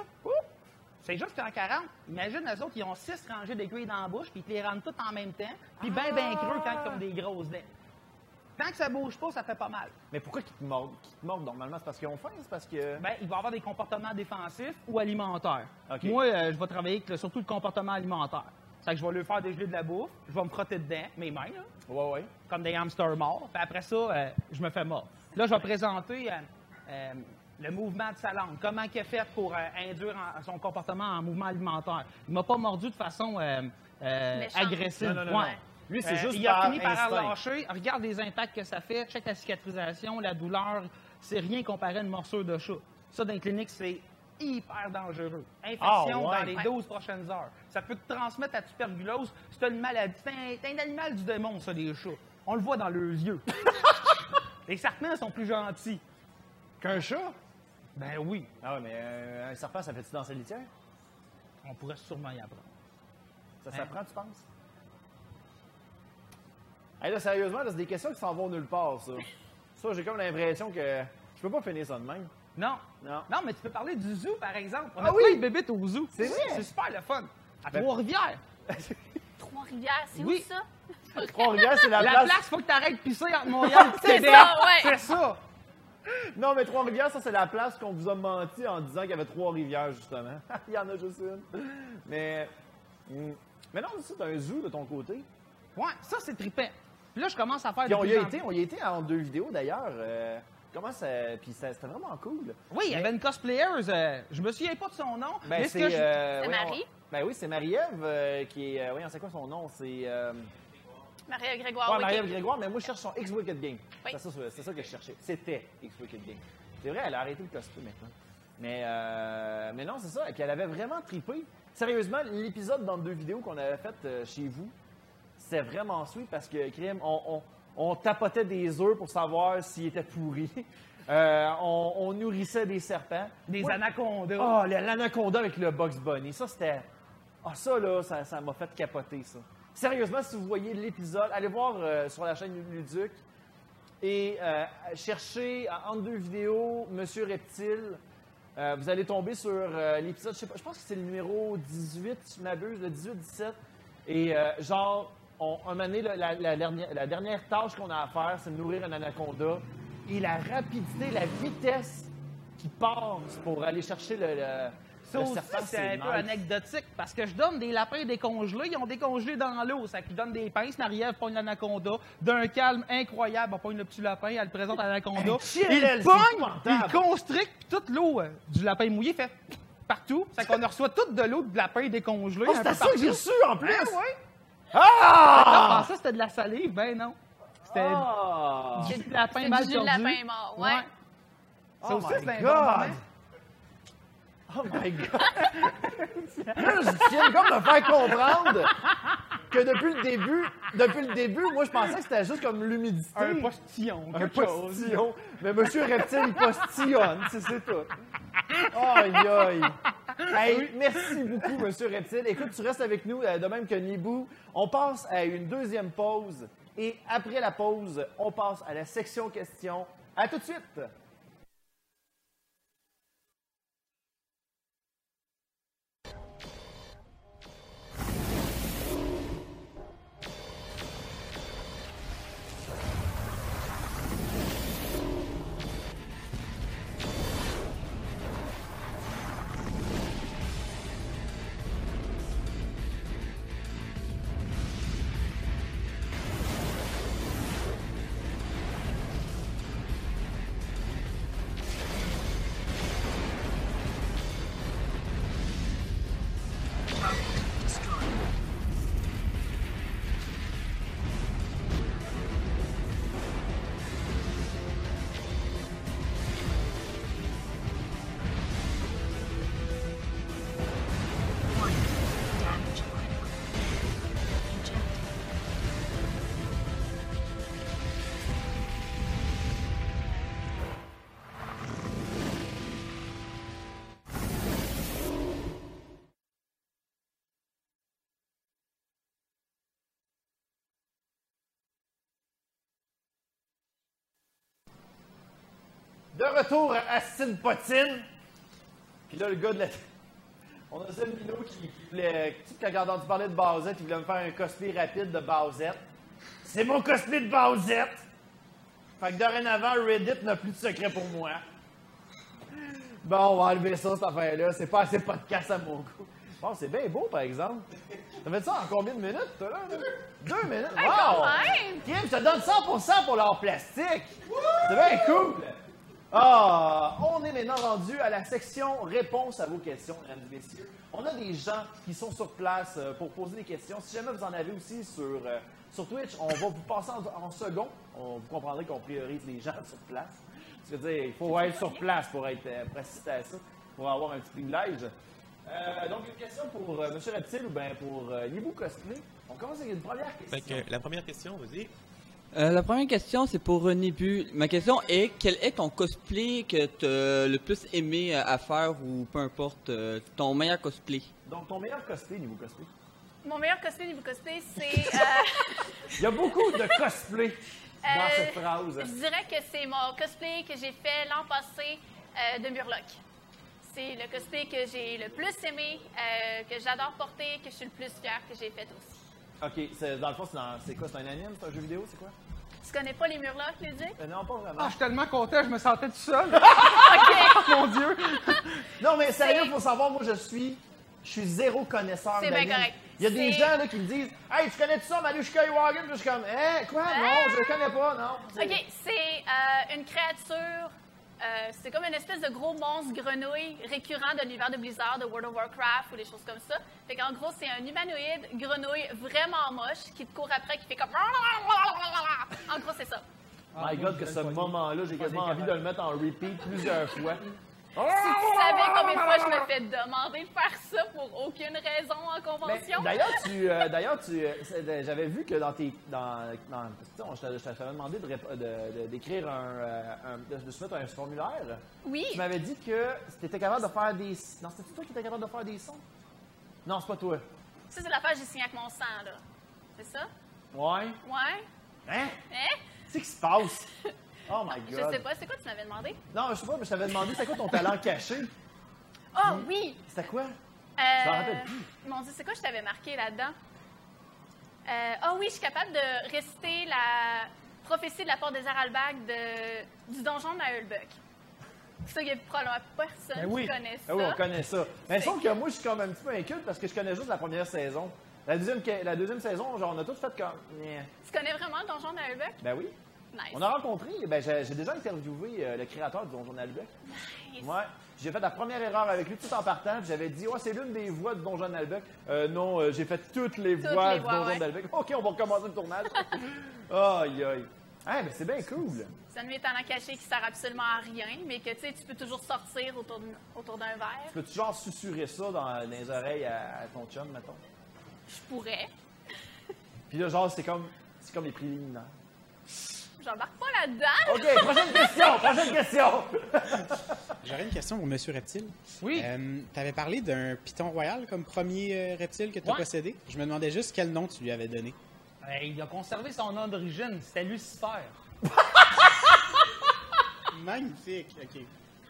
c'est juste en 40. Imagine, eux autres, ils ont six rangées d'aiguilles dans la bouche, puis ils te les rendent toutes en même temps, puis ben, ben creux quand ils ont des grosses dents. Tant que ça bouge pas, ça fait pas mal. Mais pourquoi qu'ils te mordent? Qu'ils te mordent normalement? C'est parce qu'ils ont faim? C'est parce que. Ben, il va avoir des comportements défensifs ou alimentaires. Moi, euh, je vais travailler avec surtout le comportement alimentaire. C'est que je vais lui faire dégeler de la bouffe, je vais me frotter dedans, mes mains, là, Ouais, ouais. comme des hamsters morts. Puis après ça, euh, je me fais mort. Là, je vais présenter euh, euh, le mouvement de sa langue. Comment il a fait pour euh, induire en- son comportement en mouvement alimentaire. Il m'a pas mordu de façon euh, euh, agressive. Non, non, non, Ouais. non. Lui, c'est Euh, juste il a par fini par lâcher. Regarde les impacts que ça fait. Check la cicatrisation, la douleur. C'est rien comparé à une morsure de chat. Ça, dans les cliniques, c'est hyper dangereux. Infection Ah, ouais. dans les 12 prochaines heures. Ça peut te transmettre la tuberculose. C'est une maladie. C'est un, c'est un animal du démon, ça, les chats. On le voit dans leurs yeux. les serpents sont plus gentils. Qu'un chat? Ben oui, Ah ouais, mais euh, un serpent, ça fait-tu dans sa litière? on pourrait sûrement y apprendre. Ça Hein? s'apprend, tu penses? Hey, là, sérieusement, c'est des questions qui s'en vont nulle part, ça. Ça, j'ai comme l'impression que je peux pas finir ça de même. Non. Non. Non, mais tu peux parler du zoo, par exemple. On Ah a oui! plein de bébites au zoo. C'est vrai? C'est super le fun. À Ben- Trois-Rivières. Trois-Rivières, c'est Oui. où ça? Trois-Rivières, c'est la, La place... place, faut que tu arrêtes de pisser entre Montréal et C'est Québec. ça, ouais. C'est ça. Non, mais Trois-Rivières, ça, c'est la place qu'on vous a menti en disant qu'il y avait Trois-Rivières, justement. Il y en a juste une. Mais... hum, Mais non, c'est un zoo de ton côté. Ouais, ça, c'est trippant. Puis là, je commence à faire Puis de on y plus a en été, on y a été en deux vidéos, d'ailleurs. Euh, comment ça... Puis ça- c'était vraiment cool. Oui, il y avait une cosplayer, euh, je me souviens pas de son nom. Ben, ce c'est... euh, C'est Marie? Ben oui, c'est Marie-Ève euh, qui est... Euh, voyons, c'est quoi son nom? C'est... euh, Maria Grégoire. Ouais, oui, Marie-Ève. Grégoire, mais moi, je cherche son X-Wicked Game. Oui. C'est ça, c'est ça que je cherchais. C'était X-Wicked Game. C'est vrai, elle a arrêté le cosplay maintenant. Mais, euh, mais non, c'est ça. Et puis elle avait vraiment tripé. Sérieusement, l'épisode dans deux vidéos qu'on avait fait euh, chez vous, c'était vraiment sweet parce que, crime, on, on- on tapotait des œufs pour savoir s'ils étaient pourris. Euh, on, on nourrissait des serpents. Des anacondas. ah, le- l'anaconda avec le Box Bunny. Ça, c'était. Ah, ça, là, ça ça m'a fait capoter, ça. Sérieusement, si vous voyez l'épisode, allez voir euh, sur la chaîne Luduc et euh, cherchez entre deux vidéos Monsieur Reptile. Euh, vous allez tomber sur euh, l'épisode, je sais pas, je pense que c'est le numéro 18, si je m'abuse, le 18-17. Et euh, genre, on, un moment donné, la, la dernière, la dernière tâche qu'on a à faire, c'est de nourrir un anaconda. Et la rapidité, la vitesse qui passe pour aller chercher le, le, Ça aussi, c'est un peu anecdotique parce que je donne des lapins décongelés. Ils ont décongelé dans l'eau. Ça qui donne des pinces. Marie-Ève pogne l'anaconda. D'un calme incroyable, elle pogne le petit lapin. Elle le présente à l'anaconda. Il pogne, il constricte toute l'eau euh, du lapin mouillé fait partout. C'est qu'on reçoit toute de l'eau de lapin décongelé. Oh, c'est ça que j'ai reçu en plus! Ah, ouais. Ah! Je pensais que c'était de la salive. Ben non. C'était Ah! du lapin mal du jus de tordu. lapin mort, ouais. Ça Oh aussi, my c'est un God! bon moment. Oh my God! Là, je viens comme de faire comprendre que depuis le début, depuis le début, moi, je pensais que c'était juste comme l'humidité. Un postillon, Un chose. postillon. Mais Monsieur Reptile, il postillonne, c'est c'est tout. Aïe, aïe. Hey, merci beaucoup, Monsieur Reptile. Écoute, tu restes avec nous, euh, de même que Nibou. On passe à une deuxième pause. Et après la pause, on passe à la section questions. À tout de suite! De retour à Astine Potine. Puis là, le gars de la. On a Zelmino qui, qui voulait. Tu sais, quand j'ai entendu parler de Bowsette, il voulait me faire un cosplay rapide de Bowsette. C'est mon cosplay de Bowsette! Fait que dorénavant, Reddit n'a plus de secret pour moi. Bon, on va enlever ça, cette affaire-là. C'est pas assez podcast à mon goût. Bon, c'est bien beau, par exemple. T'as fait ça en combien de minutes, toi, là? Deux minutes? Hey, Wow! Kim, je te donne 100% pour l'art plastique. C'est bien cool. Ah, on est maintenant rendu à la section réponse à vos questions, mesdames et messieurs. On a des gens qui sont sur place euh, pour poser des questions. Si jamais vous en avez aussi sur, euh, sur Twitch, on va vous passer en, en second. On, vous comprendrez qu'on priorise les gens sur place. Parce que, dire, il faut être sur place pour, être, euh, pour assister à ça, pour avoir un petit privilège. Euh, donc, une question pour euh, M. Reptile ou bien pour euh, Yibou Cosplay. On commence avec une première Fait question. que la première question, vas-y. Euh, la première question, c'est pour René Bu. Ma question est quel est ton cosplay que tu as le plus aimé à à faire ou peu importe, euh, ton meilleur cosplay? Donc, ton meilleur cosplay, Niveau Cosplay? Mon meilleur cosplay niveau cosplay, c'est. euh, Il y a beaucoup de cosplay dans Euh, cette phrase. je dirais que c'est mon cosplay que j'ai fait l'an passé euh, de Murloc. C'est le cosplay que j'ai le plus aimé, euh, que j'adore porter, que je suis le plus fière que j'ai fait aussi. Ok, c'est- dans le fond, c'est dans- c'est quoi? C'est un anime? C'est un jeu vidéo? C'est quoi? Tu connais pas les Murlocs, Ludic? Euh, non, pas vraiment. Ah, je suis tellement content, je me sentais tout seul. OK! Mon Dieu! non, mais sérieux, c'est- faut savoir, moi, je suis, je suis zéro connaisseur C'est bien d'anime. correct. Il y a des C'est- gens là, qui me disent Hey, tu connais tout ça, Manu Skywalker? Puis je suis comme Hein, quoi? Non, je le connais pas, non. C'est- OK, c'est euh, une créature, euh, c'est comme une espèce de gros monstre grenouille récurrent de l'univers de Blizzard, de World of Warcraft ou des choses comme ça. Fait qu'en gros, c'est un humanoïde grenouille vraiment moche qui te court après, qui fait comme... En gros, c'est ça. My God, que ce moment-là, j'ai quasiment envie de le mettre en repeat plusieurs fois. Si tu savais combien de fois je me fais demander de faire ça pour aucune raison en convention. D'ailleurs, tu, euh, d'ailleurs, tu, euh, c'est- euh, j'avais vu que dans tes, dans, dans je t'avais demandé de, rép- de- de- d'écrire un, un- de, de soumettre un formulaire. Oui, Tu m'avais dit que tu étais capable de faire des, non, c'était toi qui étais capable de faire des sons? Non, c'est pas toi. ça, c'est l'affaire que j'ai signé avec mon sang, là. C'est ça? Ouais. Ouais? Hein? Hein? Qu'est-ce qui se passe? Oh my Je God. sais pas. C'est quoi tu m'avais demandé? Non, je sais pas, mais je t'avais demandé c'est quoi ton talent caché? Oh, oui! C'était quoi? Euh, m'en rappelle plus. Mon Dieu, c'est quoi je t'avais marqué là-dedans? Euh, Ah oui, je suis capable de réciter la prophétie de la porte des Aralbag de, du donjon de Naheulbeuk. Ça, il y a probablement personne Ben oui. qui connaît ça. Ah oui, on connaît ça. Mais C'est sauf que moi, je suis comme un petit peu inculte parce que je connais juste la première saison. La deuxième, que- la deuxième saison, genre, on a tout fait comme. Tu connais vraiment le donjon de Naheulbeuk? Ben oui. Nice. On a rencontré, ben, j'ai déjà interviewé euh, le créateur du Donjon d'Albec. Nice. Ouais. J'ai fait la première erreur avec lui tout en partant. J'avais dit, ouais, c'est l'une des voix du Donjon d'Albec. Euh, non, euh, j'ai fait toutes les Toutes voix les du voix, Donjon ouais. d'Albec. OK, on va recommencer le tournage. aïe, aïe. Ah, ben c'est bien cool. C'est un de mes talents cachés qui sert absolument à rien, mais que tu tu peux toujours sortir autour d'un verre. Peux-tu genre susurrer ça dans, dans les oreilles à, à ton chum, mettons? Je pourrais. Puis là, genre, c'est comme, c'est comme les préliminaires. J'embarque pas là-dedans. OK, prochaine question, prochaine question! J'aurais une question pour Monsieur Reptile. Oui. tu avais parlé d'un python royal comme premier euh, reptile que tu as Ouais. possédé. Je me demandais juste quel nom tu lui avais donné. Euh, il a conservé son nom d'origine, c'était Lucifer. Magnifique. OK.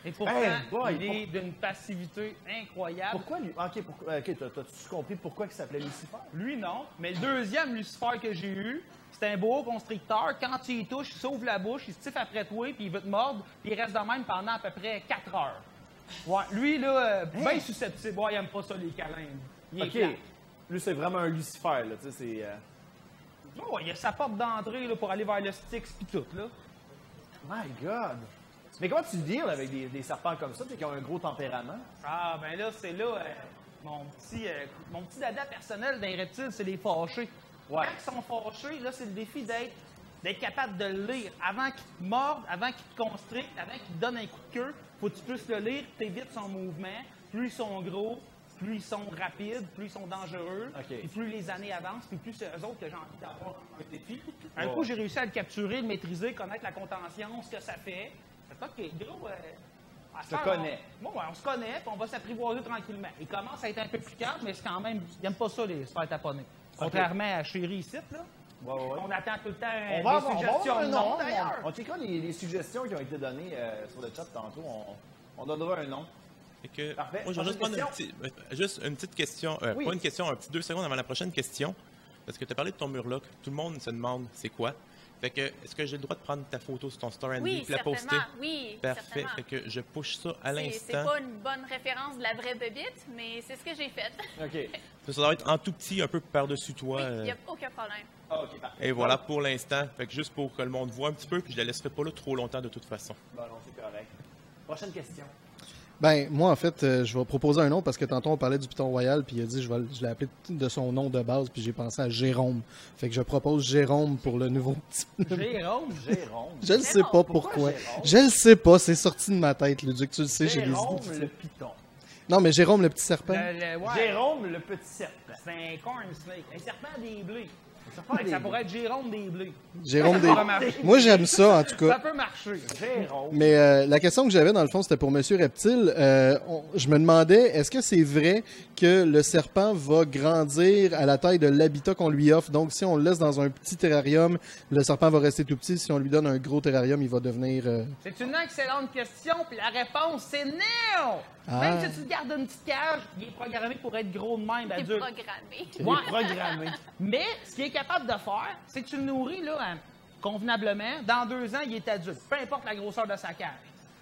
Et pourtant, Hey, boy, il est d'une passivité incroyable. Pourquoi lui? OK, pourquoi, OK, t'as- t'as-tu compris pourquoi il s'appelait Lucifer? Lui, non. Mais le deuxième Lucifer que j'ai eu, c'est un beau constricteur. Quand tu y touches, il s'ouvre la bouche, il se tiffe après toi, puis il veut te mordre, puis il reste de même pendant à peu près 4 heures. Ouais, lui, là, euh, bien susceptible. Ouais, il aime pas ça, les câlins. Il est OK. Lui, c'est vraiment un Lucifer, là, tu sais, c'est... euh, Oh, il a sa porte d'entrée là, pour aller vers le Styx puis tout, là. My God! Mais comment tu deals avec des, des serpents comme ça, qui ont un gros tempérament? Ah, ben là, c'est là, euh, mon petit euh, mon petit dada personnel d'un reptile, c'est les fâchés. Ouais. Quand ils sont fâchés, là, c'est le défi d'être d'être capable de le lire. Avant qu'il te morde, avant qu'il te constricte, avant qu'il te donne un coup de queue, faut que tu puisses le lire, t'évites son mouvement. Plus ils sont gros, plus ils sont rapides, plus ils sont dangereux, OK. puis plus les années avancent, puis plus c'est eux autres que j'ai envie d'avoir un défi. Un coup, j'ai réussi à le capturer, le maîtriser, connaître la contention, ce que ça fait. Que, gros, euh, à heure, connais. on- Bon, ouais, on se connaît, puis on va s'apprivoiser tranquillement. Il commence à être un peu plus calme, mais c'est quand même, il n'aime pas ça, les se faire taponner. Contrairement à Chéri ici, là. Ouais. On attend tout le temps On des va avoir, on suggestions avoir un de nom. On, on checkera les, les suggestions qui ont été données euh, sur le chat tantôt. On, on donnera un nom. Que, Parfait. moi, je vais juste Prochaine prendre un petit- juste une petite question. euh, Oui. Pas une question, un petit deux secondes avant la prochaine question. Parce que tu as parlé de ton murloc. Tout le monde se demande c'est quoi? Fait que, est-ce que j'ai le droit de prendre ta photo sur ton store and Oui, puis la poster? Oui, Parfait. certainement. Fait que je push ça à C'est- C'est l'instant. pas une bonne référence de la vraie bébite, mais c'est ce que j'ai fait. OK. Ça doit être en tout petit, un peu par-dessus toi. Oui, euh, il n'y a aucun problème. Ah, OK, parfait. Et voilà pour l'instant. Fait que juste pour que le monde voit un petit peu, puis je la laisserai pas là trop longtemps de toute façon. Bon, non, c'est correct. Prochaine question. Ben, moi, en fait, euh, je vais proposer un nom parce que tantôt, on parlait du Python Royal, puis il a dit, je, vais, je l'ai appelé de son nom de base, puis j'ai pensé à Jérôme. Fait que je propose Jérôme pour le nouveau petit. Jérôme, Jérôme. Je le sais pas pourquoi? Je le sais pas, c'est sorti de ma tête, Luduc. Tu le sais, j'ai les Jérôme le python. Non, mais Jérôme, le petit serpent. le- le- ouais, Jérôme le petit serpent. c'est un corn snake, un serpent des blés. Ça pourrait être Jérôme des blés. Jérôme Ça des. Moi, j'aime ça, en tout Ça cas. peut marcher. Jérôme. Mais euh, la question que j'avais, dans le fond, c'était pour Monsieur Reptile. Euh, on- je me demandais, est-ce que c'est vrai que le serpent va grandir à la taille de l'habitat qu'on lui offre? Donc, si on le laisse dans un petit terrarium, le serpent va rester tout petit. Si on lui donne un gros terrarium, il va devenir... euh, C'est une excellente question, puis la réponse, c'est non! Ah. Même si tu le gardes une petite cage, il est programmé pour être gros de même, adulte. programmé. Il Ouais. est programmé. Mais ce qu'il est capable de faire, c'est que tu le nourris là, hein, convenablement. Dans deux ans, il est adulte, peu importe la grosseur de sa cage.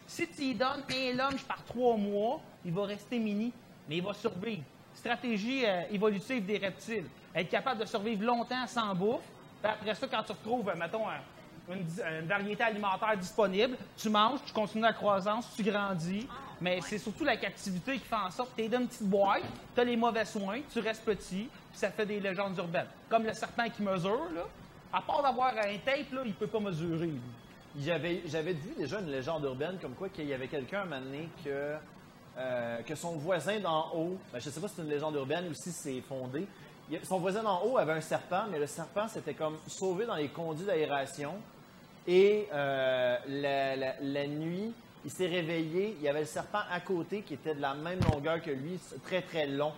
Si tu lui donnes un lunch par trois mois, il va rester mini, mais il va survivre. Stratégie euh, évolutive des reptiles. Être capable de survivre longtemps sans bouffe. Puis après ça, quand tu retrouves, euh, mettons, un- une, variété alimentaire disponible, tu manges, tu continues la croissance, tu grandis. Mais c'est surtout la captivité qui fait en sorte que tu donnes une petite boîte, tu as les mauvais soins, tu restes petit, puis ça fait des légendes urbaines. Comme le serpent qui mesure, là, à part d'avoir un tape, là, il peut pas mesurer. lui. J'avais, j'avais vu déjà une légende urbaine comme quoi qu'il y avait quelqu'un un moment donné que, euh, que son voisin d'en haut, ben, je ne sais pas si c'est une légende urbaine ou si c'est fondé, son voisin d'en haut avait un serpent, mais le serpent s'était comme sauvé dans les conduits d'aération. Et euh, la, la- la nuit, il s'est réveillé, il y avait le serpent à côté qui était de la même longueur que lui, très très long.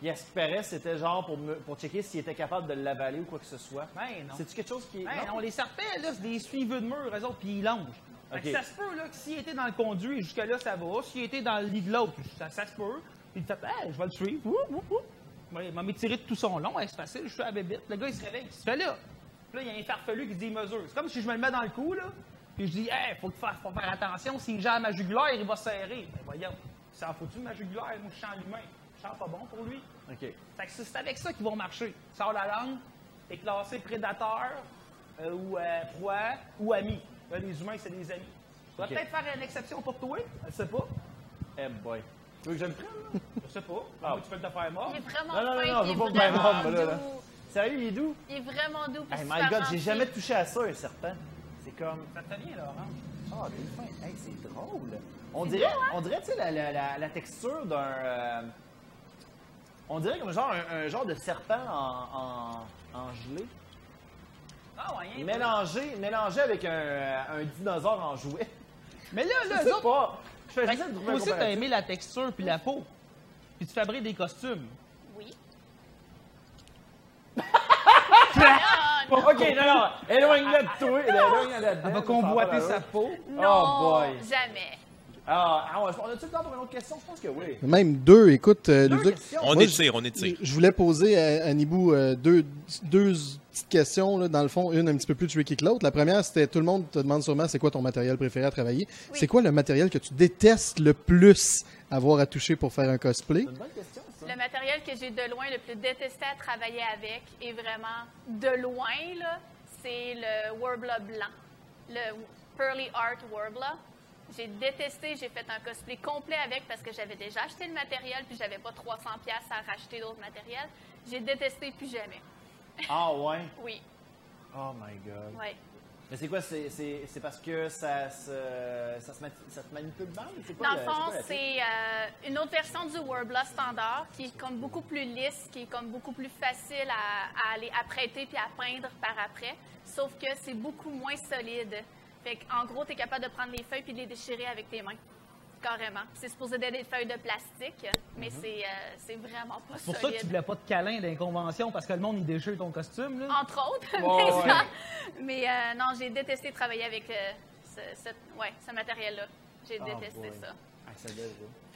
Il espérait, c'était genre pour, me- pour checker s'il était capable de l'avaler ou quoi que ce soit. Ben non. C'est-tu quelque chose qui. Ben non? non, les serpents, là, c'est des suiveux de mur, eux autres, puis ils longent. Fait que Ok. ça se peut, là, que s'il était dans le conduit, jusque-là, ça va. S'il était dans le lit de l'autre, ça, ça se peut. Puis il fait, hey, je vais le suivre. Ouais, Il m'a m'étiré de tout son long. Hey, c'est facile, je suis à la. Le gars, il se réveille. Il se fait là. Puis là, il y a un farfelu qui se dit mesure. C'est comme si je me le mets dans le cou, là. Puis je dis, hey, faut, faire, faut faire attention. S'il gère ma jugulaire, il va serrer. Ben voyons. Ça en faut-tu ma jugulaire? Moi, je sens l'humain. Je sens pas bon pour lui. OK. Fait que c'est avec ça qu'ils vont marcher. Sors la langue, t'es classé prédateur, euh, ou euh, proie, ou ami. Là, les humains, c'est des amis. Tu vas peut-être faire une exception pour toi, je sais pas. Eh boy. Tu veux que je le prenne? là? Je sais pas. Ah. Moi, tu peux te faire mort? Il est vraiment Non, non, non, je est veux pas me faire là, là. Sérieux, il est doux? Il est vraiment doux. puis Hey, my super God, j'ai gentil. jamais touché à ça, un serpent. C'est comme. Ça te fait bien, l'orange. Ah, des fins. Hey, c'est drôle. On dirait, on dirait, tu sais, la, la, la, la texture d'un. euh, on dirait comme genre un, un genre de serpent en, en, en gelée. Ah, ouais, hein, Mélangé, mélangé avec un, euh, un dinosaure en jouet. Mais là, Je là, sais eux autres, pas. Je fais fait juste que trouver toi un aussi, t'as comparatif. aimé la texture puis la peau. Puis tu fabriques des costumes. Oui. Ok, non, non. Éloigne-le de toi. Éloigne-le de Elle va convoiter sa peau. Non, Oh boy. jamais. Ah, ah ouais, on a-tu le temps pour une autre question? Je pense que oui. Même deux, écoute, euh, Deux. On Moi, étire, on étire. Je voulais poser à, à Nibou euh, deux, deux petites questions, là, dans le fond, une un petit peu plus tricky que l'autre. La première, c'était tout le monde te demande sûrement c'est quoi ton matériel préféré à travailler. C'est quoi le matériel que tu détestes le plus avoir à toucher pour faire un cosplay? C'est une bonne question. Le matériel que j'ai de loin le plus détesté à travailler avec, et vraiment de loin, là, c'est le Warbler blanc, le Pearly Art Warbler. J'ai détesté, j'ai fait un cosplay complet avec parce que j'avais déjà acheté le matériel puis j'avais pas 300 pièces à racheter d'autres matériels. J'ai détesté plus jamais. Ah ouais? Oui, Oh my god. oui. Mais c'est quoi? C'est, parce que ça se, ça se, mati- ça se manipule mal? Quoi Dans le fond, c'est euh, une autre version du Warbler standard qui est comme beaucoup plus lisse, qui est comme beaucoup plus facile à, à aller apprêter puis à peindre par après. Sauf que c'est beaucoup moins solide. Fait en gros, tu es capable de prendre les feuilles puis de les déchirer avec tes mains. Carrément. C'est supposé être des feuilles de plastique, mais c'est euh, c'est vraiment pas C'est pour ça solide. que tu voulais pas de câlin d'inconvention parce que le monde, il déchire ton costume. Là. Entre autres. Mais ouais. ça- mais, euh, non, j'ai détesté travailler avec euh, ce, ce- ouais, ce matériel-là. J'ai Oh détesté boy. ça. Ah, ça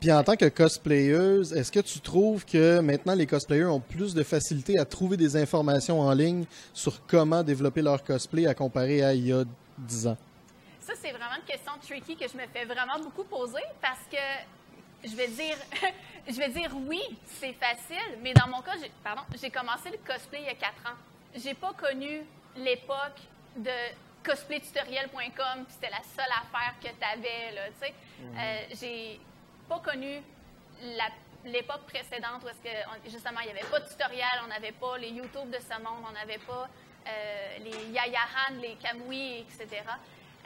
Puis en tant que cosplayeuse, est-ce que tu trouves que maintenant les cosplayers ont plus de facilité à trouver des informations en ligne sur comment développer leur cosplay à comparer à il y a 10 ans? Ça, c'est vraiment une question tricky que je me fais vraiment beaucoup poser parce que je vais dire, je vais dire oui, c'est facile, mais dans mon cas, j'ai, pardon, j'ai commencé le cosplay il y a quatre ans. J'ai pas connu l'époque de cosplaytutoriel.com, puis c'était la seule affaire que tu avais, là, tu sais. Euh, j'ai pas connu la- l'époque précédente où est-ce que, on- justement, il n'y avait pas de tutoriel, on n'avait pas les YouTube de ce monde, on n'avait pas euh, les Yayahan, les Kamui, etc.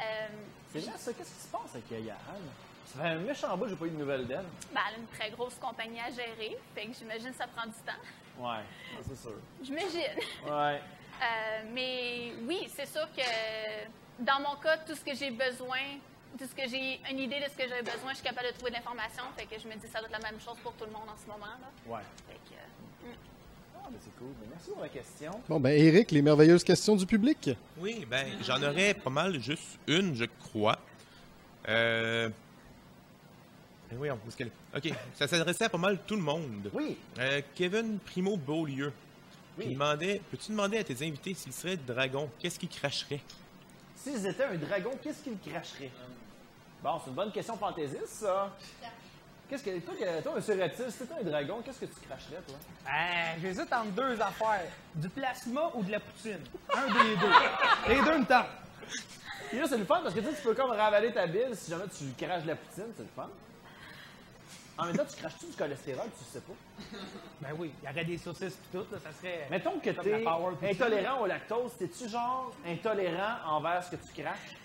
Euh, C'est vrai, ça. Qu'est-ce qui se passe avec Yaya Han? Ça fait un méchant bout, j'ai pas eu de nouvelles d'elle. ben, elle a une très grosse compagnie à gérer, fait que j'imagine que ça prend du temps. Ouais, c'est sûr. J'imagine. Ouais. Euh, mais oui, c'est sûr que dans mon cas, tout ce que j'ai besoin, tout ce que j'ai une idée de ce que j'ai besoin, je suis capable de trouver de l'information. Fait que je me dis que ça doit être la même chose pour tout le monde en ce moment. Là. Ouais. Fait que, euh, Ah, mais c'est cool. Mais merci pour la question. Bon, ben Eric, les merveilleuses questions du public. Oui, ben, j'en aurais pas mal, juste une, je crois. Euh... ben oui, est-ce qu'elle? OK, ça s'adressait à pas mal tout le monde. Oui. Euh, Kevin Primo Beaulieu. Oui. Il demandait, peux-tu demander à tes invités s'ils seraient dragons, qu'est-ce qu'ils cracheraient? S'ils étaient un dragon, qu'est-ce qu'ils cracherait? Bon, c'est une bonne question fantaisiste, ça. Qu'est-ce que. Toi, que- toi monsieur Reptile, si un dragon, qu'est-ce que tu cracherais, toi? Euh, J'hésite entre deux affaires. Du plasma ou de la poutine? Un des deux. Les deux me tentent. Puis là, c'est le fun parce que tu sais, tu peux comme ravaler ta bile si jamais tu craches de la poutine, c'est le fun. En même temps, tu craches-tu du cholestérol, tu sais pas? Ben oui, il y aurait des saucisses et tout, là, ça serait... Mettons que t'es intolérant au lactose, t'es-tu genre intolérant envers ce que tu craches?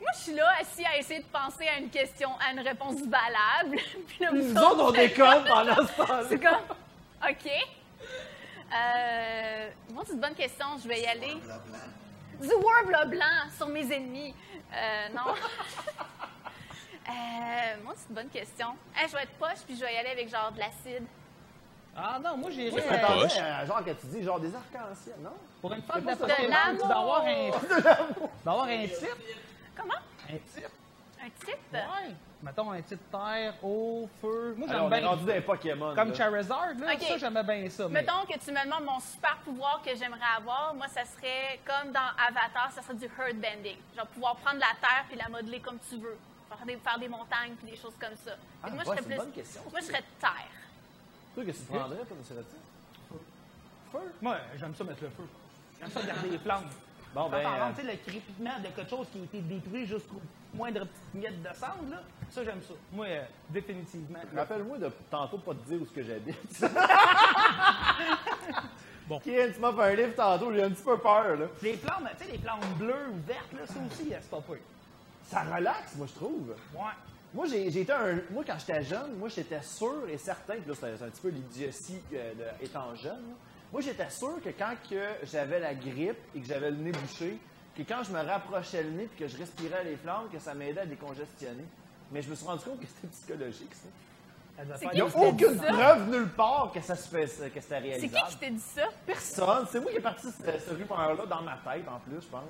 Moi, je suis là, assis à essayer de penser à une question, à une réponse valable. Puis là, vous Nous autres, on c'est déconne pendant ce temps-là. C'est comme, OK. Euh, moi, c'est une bonne question. Je vais y aller. Du Warbler blanc sur mes ennemis. Euh, non. Euh, moi, c'est une bonne question. Hey, je vais être poche, puis je vais y aller avec genre de l'acide. Ah non, moi j'irais... Moi, je euh, m'attendais poche. à genre que tu dis genre des arcs-en-ciel, non? Pour une fête de De l'amour. tu dois avoir un... tu dois avoir un type. Comment? Un type. Un type? Ouais. Mettons un type terre, eau, feu. Moi on j'aime est bien... rendu dans les Pokémon. Comme là. Charizard, là, Ok. ça j'aimais bien ça. mais- Mettons que tu me demandes mon super pouvoir que j'aimerais avoir. Moi, ça serait comme dans Avatar, ça serait du herd bending. Genre pouvoir prendre la terre puis la modeler comme tu veux. Faire des, faire des montagnes puis des choses comme ça. Ah, moi, ouais, je serais c'est une plus. bonne question, Moi, je serais terre. Toi, qu'est-ce que tu prendrais, toi, monsieur Reptile? Feu? Moi, j'aime ça mettre le feu. J'aime ça garder les flammes. Bon, ben. on euh, rentre, tu sais, le crépitement de quelque chose qui a été détruit jusqu'au moindre petite miette de cendre, là, ça, j'aime ça. Moi, euh, définitivement. Rappelle-moi de tantôt pas te dire où ce que j'habite. Bon. Kian, tu m'as fait un livre tantôt, j'ai un petit peu peur, là. Les plantes, tu sais, les plantes bleues ou vertes, là, ça aussi, c'est pas pire. Ça relaxe, moi, je trouve. Ouais. Moi, j'ai j'ai été un. Moi, quand j'étais jeune, moi, j'étais sûr et certain, puis là, c'est un petit peu l'idiotie euh, étant jeune. là. Moi, j'étais sûr que quand que j'avais la grippe et que j'avais le nez bouché, que quand je me rapprochais le nez puis que je respirais les flammes, que ça m'aidait à décongestionner. Mais je me suis rendu compte que c'était psychologique, ça. C'est Il n'y a aucune ça? preuve nulle part que ça se fait, que c'était C'est réalisable. qui qui t'a dit ça? Personne. C'est moi qui ai parti ce, ce rumeur-là dans ma tête, en plus, je pense.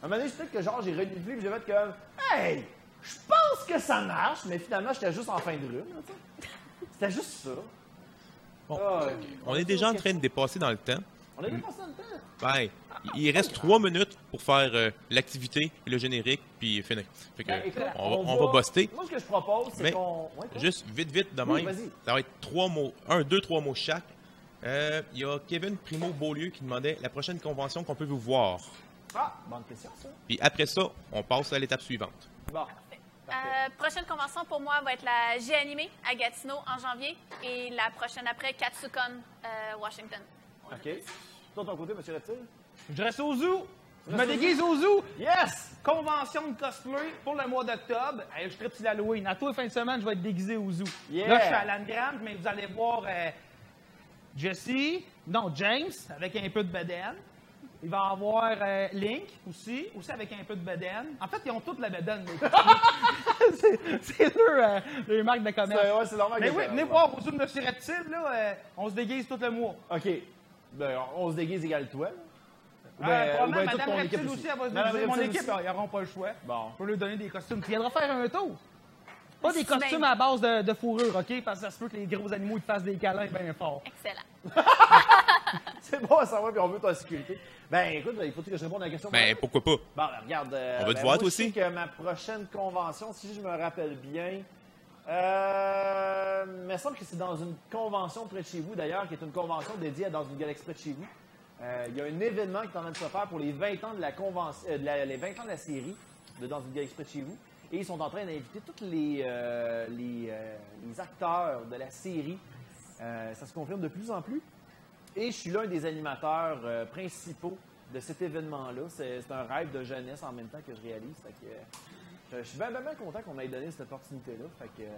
À un moment donné, peut-être que genre, j'ai reniflé puis j'ai fait comme Hey, je pense que ça marche, mais finalement, j'étais juste en fin de rhume. C'était juste ça. Bon, Ah, on est déjà en train de dépasser dans le temps. On a dépassé le temps. Ben, il reste trois minutes pour faire euh, l'activité et le générique, puis finir. Fait que, Ben, écoute, on, va, on va buster. Moi, ce que je propose, c'est qu'on. Ouais? Juste vite, vite, de Oui, même. vas-y. ça va être trois mots, un, deux, trois mots chaque. Euh, Il y a Kevin Primo Beaulieu qui demandait la prochaine convention qu'on peut vous voir. Ah, bonne question, ça. Puis après ça, on passe à l'étape suivante. Bon. Euh, prochaine convention pour moi va être la G Animé à Gatineau en janvier et la prochaine après, Katsucon, euh, Washington. OK. De ton côté, M. Reptile? Je reste au zoo. Je me déguise au zoo. Yes! Convention de cosplay pour le mois d'octobre. Hey, je tripe sur l'Halloween. À tous les fins de semaine, je vais être déguisé au zoo. Yeah. Là, je suis à Landgram, mais vous allez voir euh, Jesse, non, James, avec un peu de bedaine. Il va y avoir euh, Link aussi, aussi avec un peu de bedaine. En fait, ils ont toute la bedaine. C'est- leur, euh, leur marque de commerce. Ouais, c'est normal Mais que oui, venez voir au zoo de Monsieur Reptile, là, euh, on se déguise tout le mois. OK. Ben, on se déguise égal toi, là. Ou Euh, ben- ou probablement, ben toute Madame ton Reptile équipe aussi, elle va se Madame déguiser. Mon Reptile équipe, aussi. ils n'auront pas le choix. Bon. Peux lui donner des costumes. Tu viendras faire un tour. Pas des costumes à base de, de fourrure, OK? Parce que ça se peut que les gros animaux ils te fassent des câlins bien forts. Excellent. C'est bon à savoir, puis on veut ta sécurité. Ben, écoute, il faut que je réponde à la question? Ben, pourquoi pas? Bon, ben, regarde. euh, On va te ben, voir, moi, toi je sais aussi. que ma prochaine convention, si je me rappelle bien, euh, il me semble que c'est dans une convention près de chez vous, d'ailleurs, qui est une convention dédiée à dans une galaxie près de chez vous. Euh, il y a un événement qui est en train de se faire pour les 20 ans de la convention, euh, de la- les 20 ans de la série de Dans une galaxie près de chez vous. Et ils sont en train d'inviter tous les, euh, les, euh, les acteurs de la série. Euh, ça se confirme de plus en plus. Et je suis l'un des animateurs principaux de cet événement-là. C'est c'est un rêve de jeunesse en même temps que je réalise. Fait que, je, je suis bien content qu'on m'ait donné cette opportunité-là. Fait que,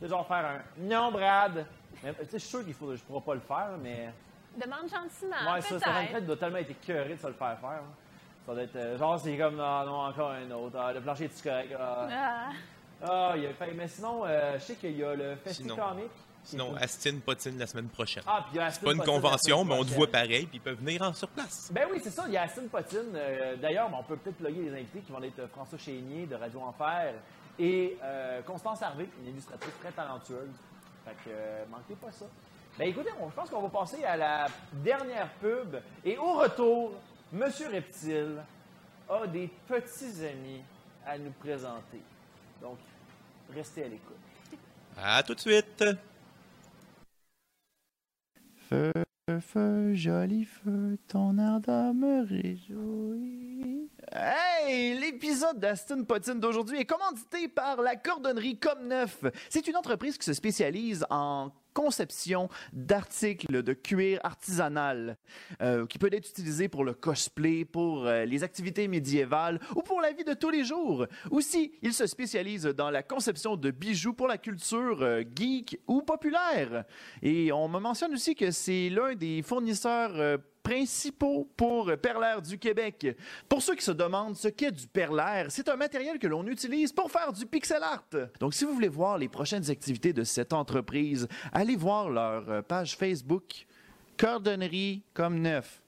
sais, genre faire un non, Brad. Mais, tu sais, je suis sûr qu'il faut, je pourrai pas le faire, mais. Demande gentiment. ouais, ça, ça peut-être. fait doit tellement être écœuré de se le faire faire. hein. Ça doit être. euh, genre, c'est comme, ah, non, encore un autre. Ah, le plancher est correct? Ah, Ah. Ah, il y a, fait, mais sinon, euh, je sais qu'il y a le Festival Comic. Sinon, Astine Potine la semaine prochaine. Ah, puis il y a c'est pas une convention, mais on te voit pareil, puis ils peuvent venir en sur place. Ben oui, c'est ça. Il y a Astine Potine. Euh, D'ailleurs, on peut peut-être plugger les invités qui vont être François Chénier de Radio Enfer et euh, Constance Harvey, une illustratrice très talentueuse. Fait que euh, manquez pas ça. Ben écoutez, on- je pense qu'on va passer à la dernière pub. Et au retour, Monsieur Reptile a des petits amis à nous présenter. Donc, restez à l'écoute. À tout de suite! Feu, feu, joli feu, ton ardeur me réjouit. Hey! L'épisode d'Aston Potine d'aujourd'hui est commandité par la cordonnerie Comme Neuf. C'est une entreprise qui se spécialise en conception d'articles de cuir artisanal euh, qui peut être utilisé pour le cosplay, pour euh, les activités médiévales ou pour la vie de tous les jours. Aussi, il se spécialise dans la conception de bijoux pour la culture euh, geek ou populaire. Et on me mentionne aussi que c'est l'un des fournisseurs principaux pour Perlaire du Québec. Pour ceux qui se demandent ce qu'est du perlaire, c'est un matériel que l'on utilise pour faire du pixel art. Donc si vous voulez voir les prochaines activités de cette entreprise, allez voir leur euh, page Facebook Cordonnerie comme neuf.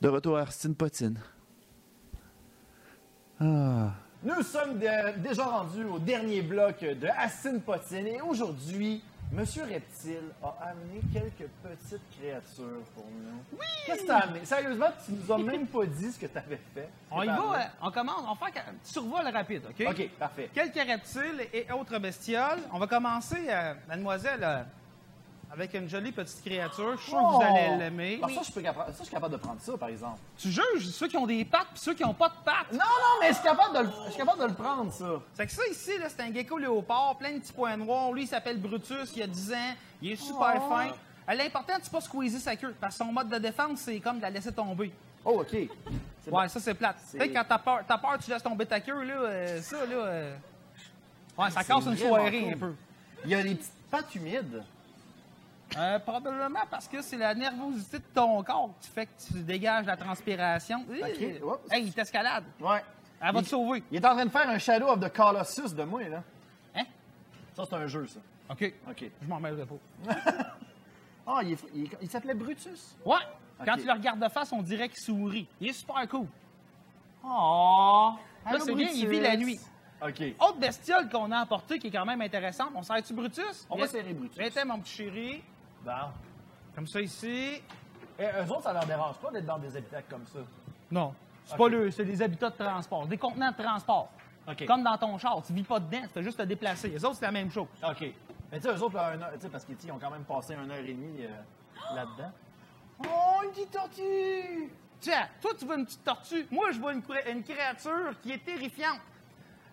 De retour à Arsène Potine. Ah. Nous sommes de- déjà rendus au dernier bloc de Assine Potine et aujourd'hui, Monsieur Reptile a amené quelques petites créatures pour nous. Oui! Qu'est-ce que t'as amené? Sérieusement, tu nous as même pas dit ce que t'avais fait. On y va, euh, on commence, on fait un petit survol rapide, OK? OK, parfait. Quelques reptiles et autres bestioles. On va commencer, euh, mademoiselle, euh, avec une jolie petite créature. Je suis sûr que vous Oh! allez l'aimer. Ah, ça, je peux capable- ça, je suis capable de prendre ça, par exemple. Tu juges ceux qui ont des pattes puis ceux qui n'ont pas de pattes. Non, non, mais je suis capable de le, je suis capable de le prendre, ça. C'est que ça ici, là, c'est un gecko léopard, plein de petits points noirs. Lui, il s'appelle Brutus, il a 10 ans, il est super Oh. fin. Euh, L'important, c'est pas squeezer sa queue, parce que son mode de défense, c'est comme de la laisser tomber. Oh, OK. C'est Ouais, bon. ça, c'est plate. C'est- Tu sais, quand t'as peur, t'as peur, tu laisses tomber ta queue, là, euh, ça, là... euh, Ouais, ça casse une vraiment soirée, cool. un peu. Il y a des petites pattes humides. Euh, probablement parce que c'est la nervosité de ton corps qui fait que tu dégages la transpiration. Ok, oups. Hey, il t'escalade. Ouais. Elle va Il- te sauver. Il est en train de faire un Shadow of the Colossus de moi, là. Hein? Ça, c'est un jeu, ça. OK. OK. Je m'en mêlerai pas. Ah, il, il s'appelait Brutus? Ouais. Quand tu le regardes de face, on dirait qu'il sourit. Il est super cool. Oh! Là, c'est bien, il vit la nuit. OK. Autre bestiole qu'on a apportée qui est quand même intéressante. On s'arrête-tu Brutus? On va serrer Brutus. Viens, mon petit chéri. Bon. Comme ça ici. Et eux autres, ça leur dérange pas d'être dans des habitacles comme ça. Non. C'est pas le, c'est des habitats de transport, des contenants de transport. Comme dans ton char, tu vis pas dedans, tu juste te déplacer. Les autres, c'est la même chose. OK. Mais tu sais, eux autres, là, un heure- parce qu'ils ont quand même passé une heure et demie euh, là-dedans. Oh, une petite tortue! Tiens, toi, tu vois une petite tortue. Moi, je vois une, une créature qui est terrifiante.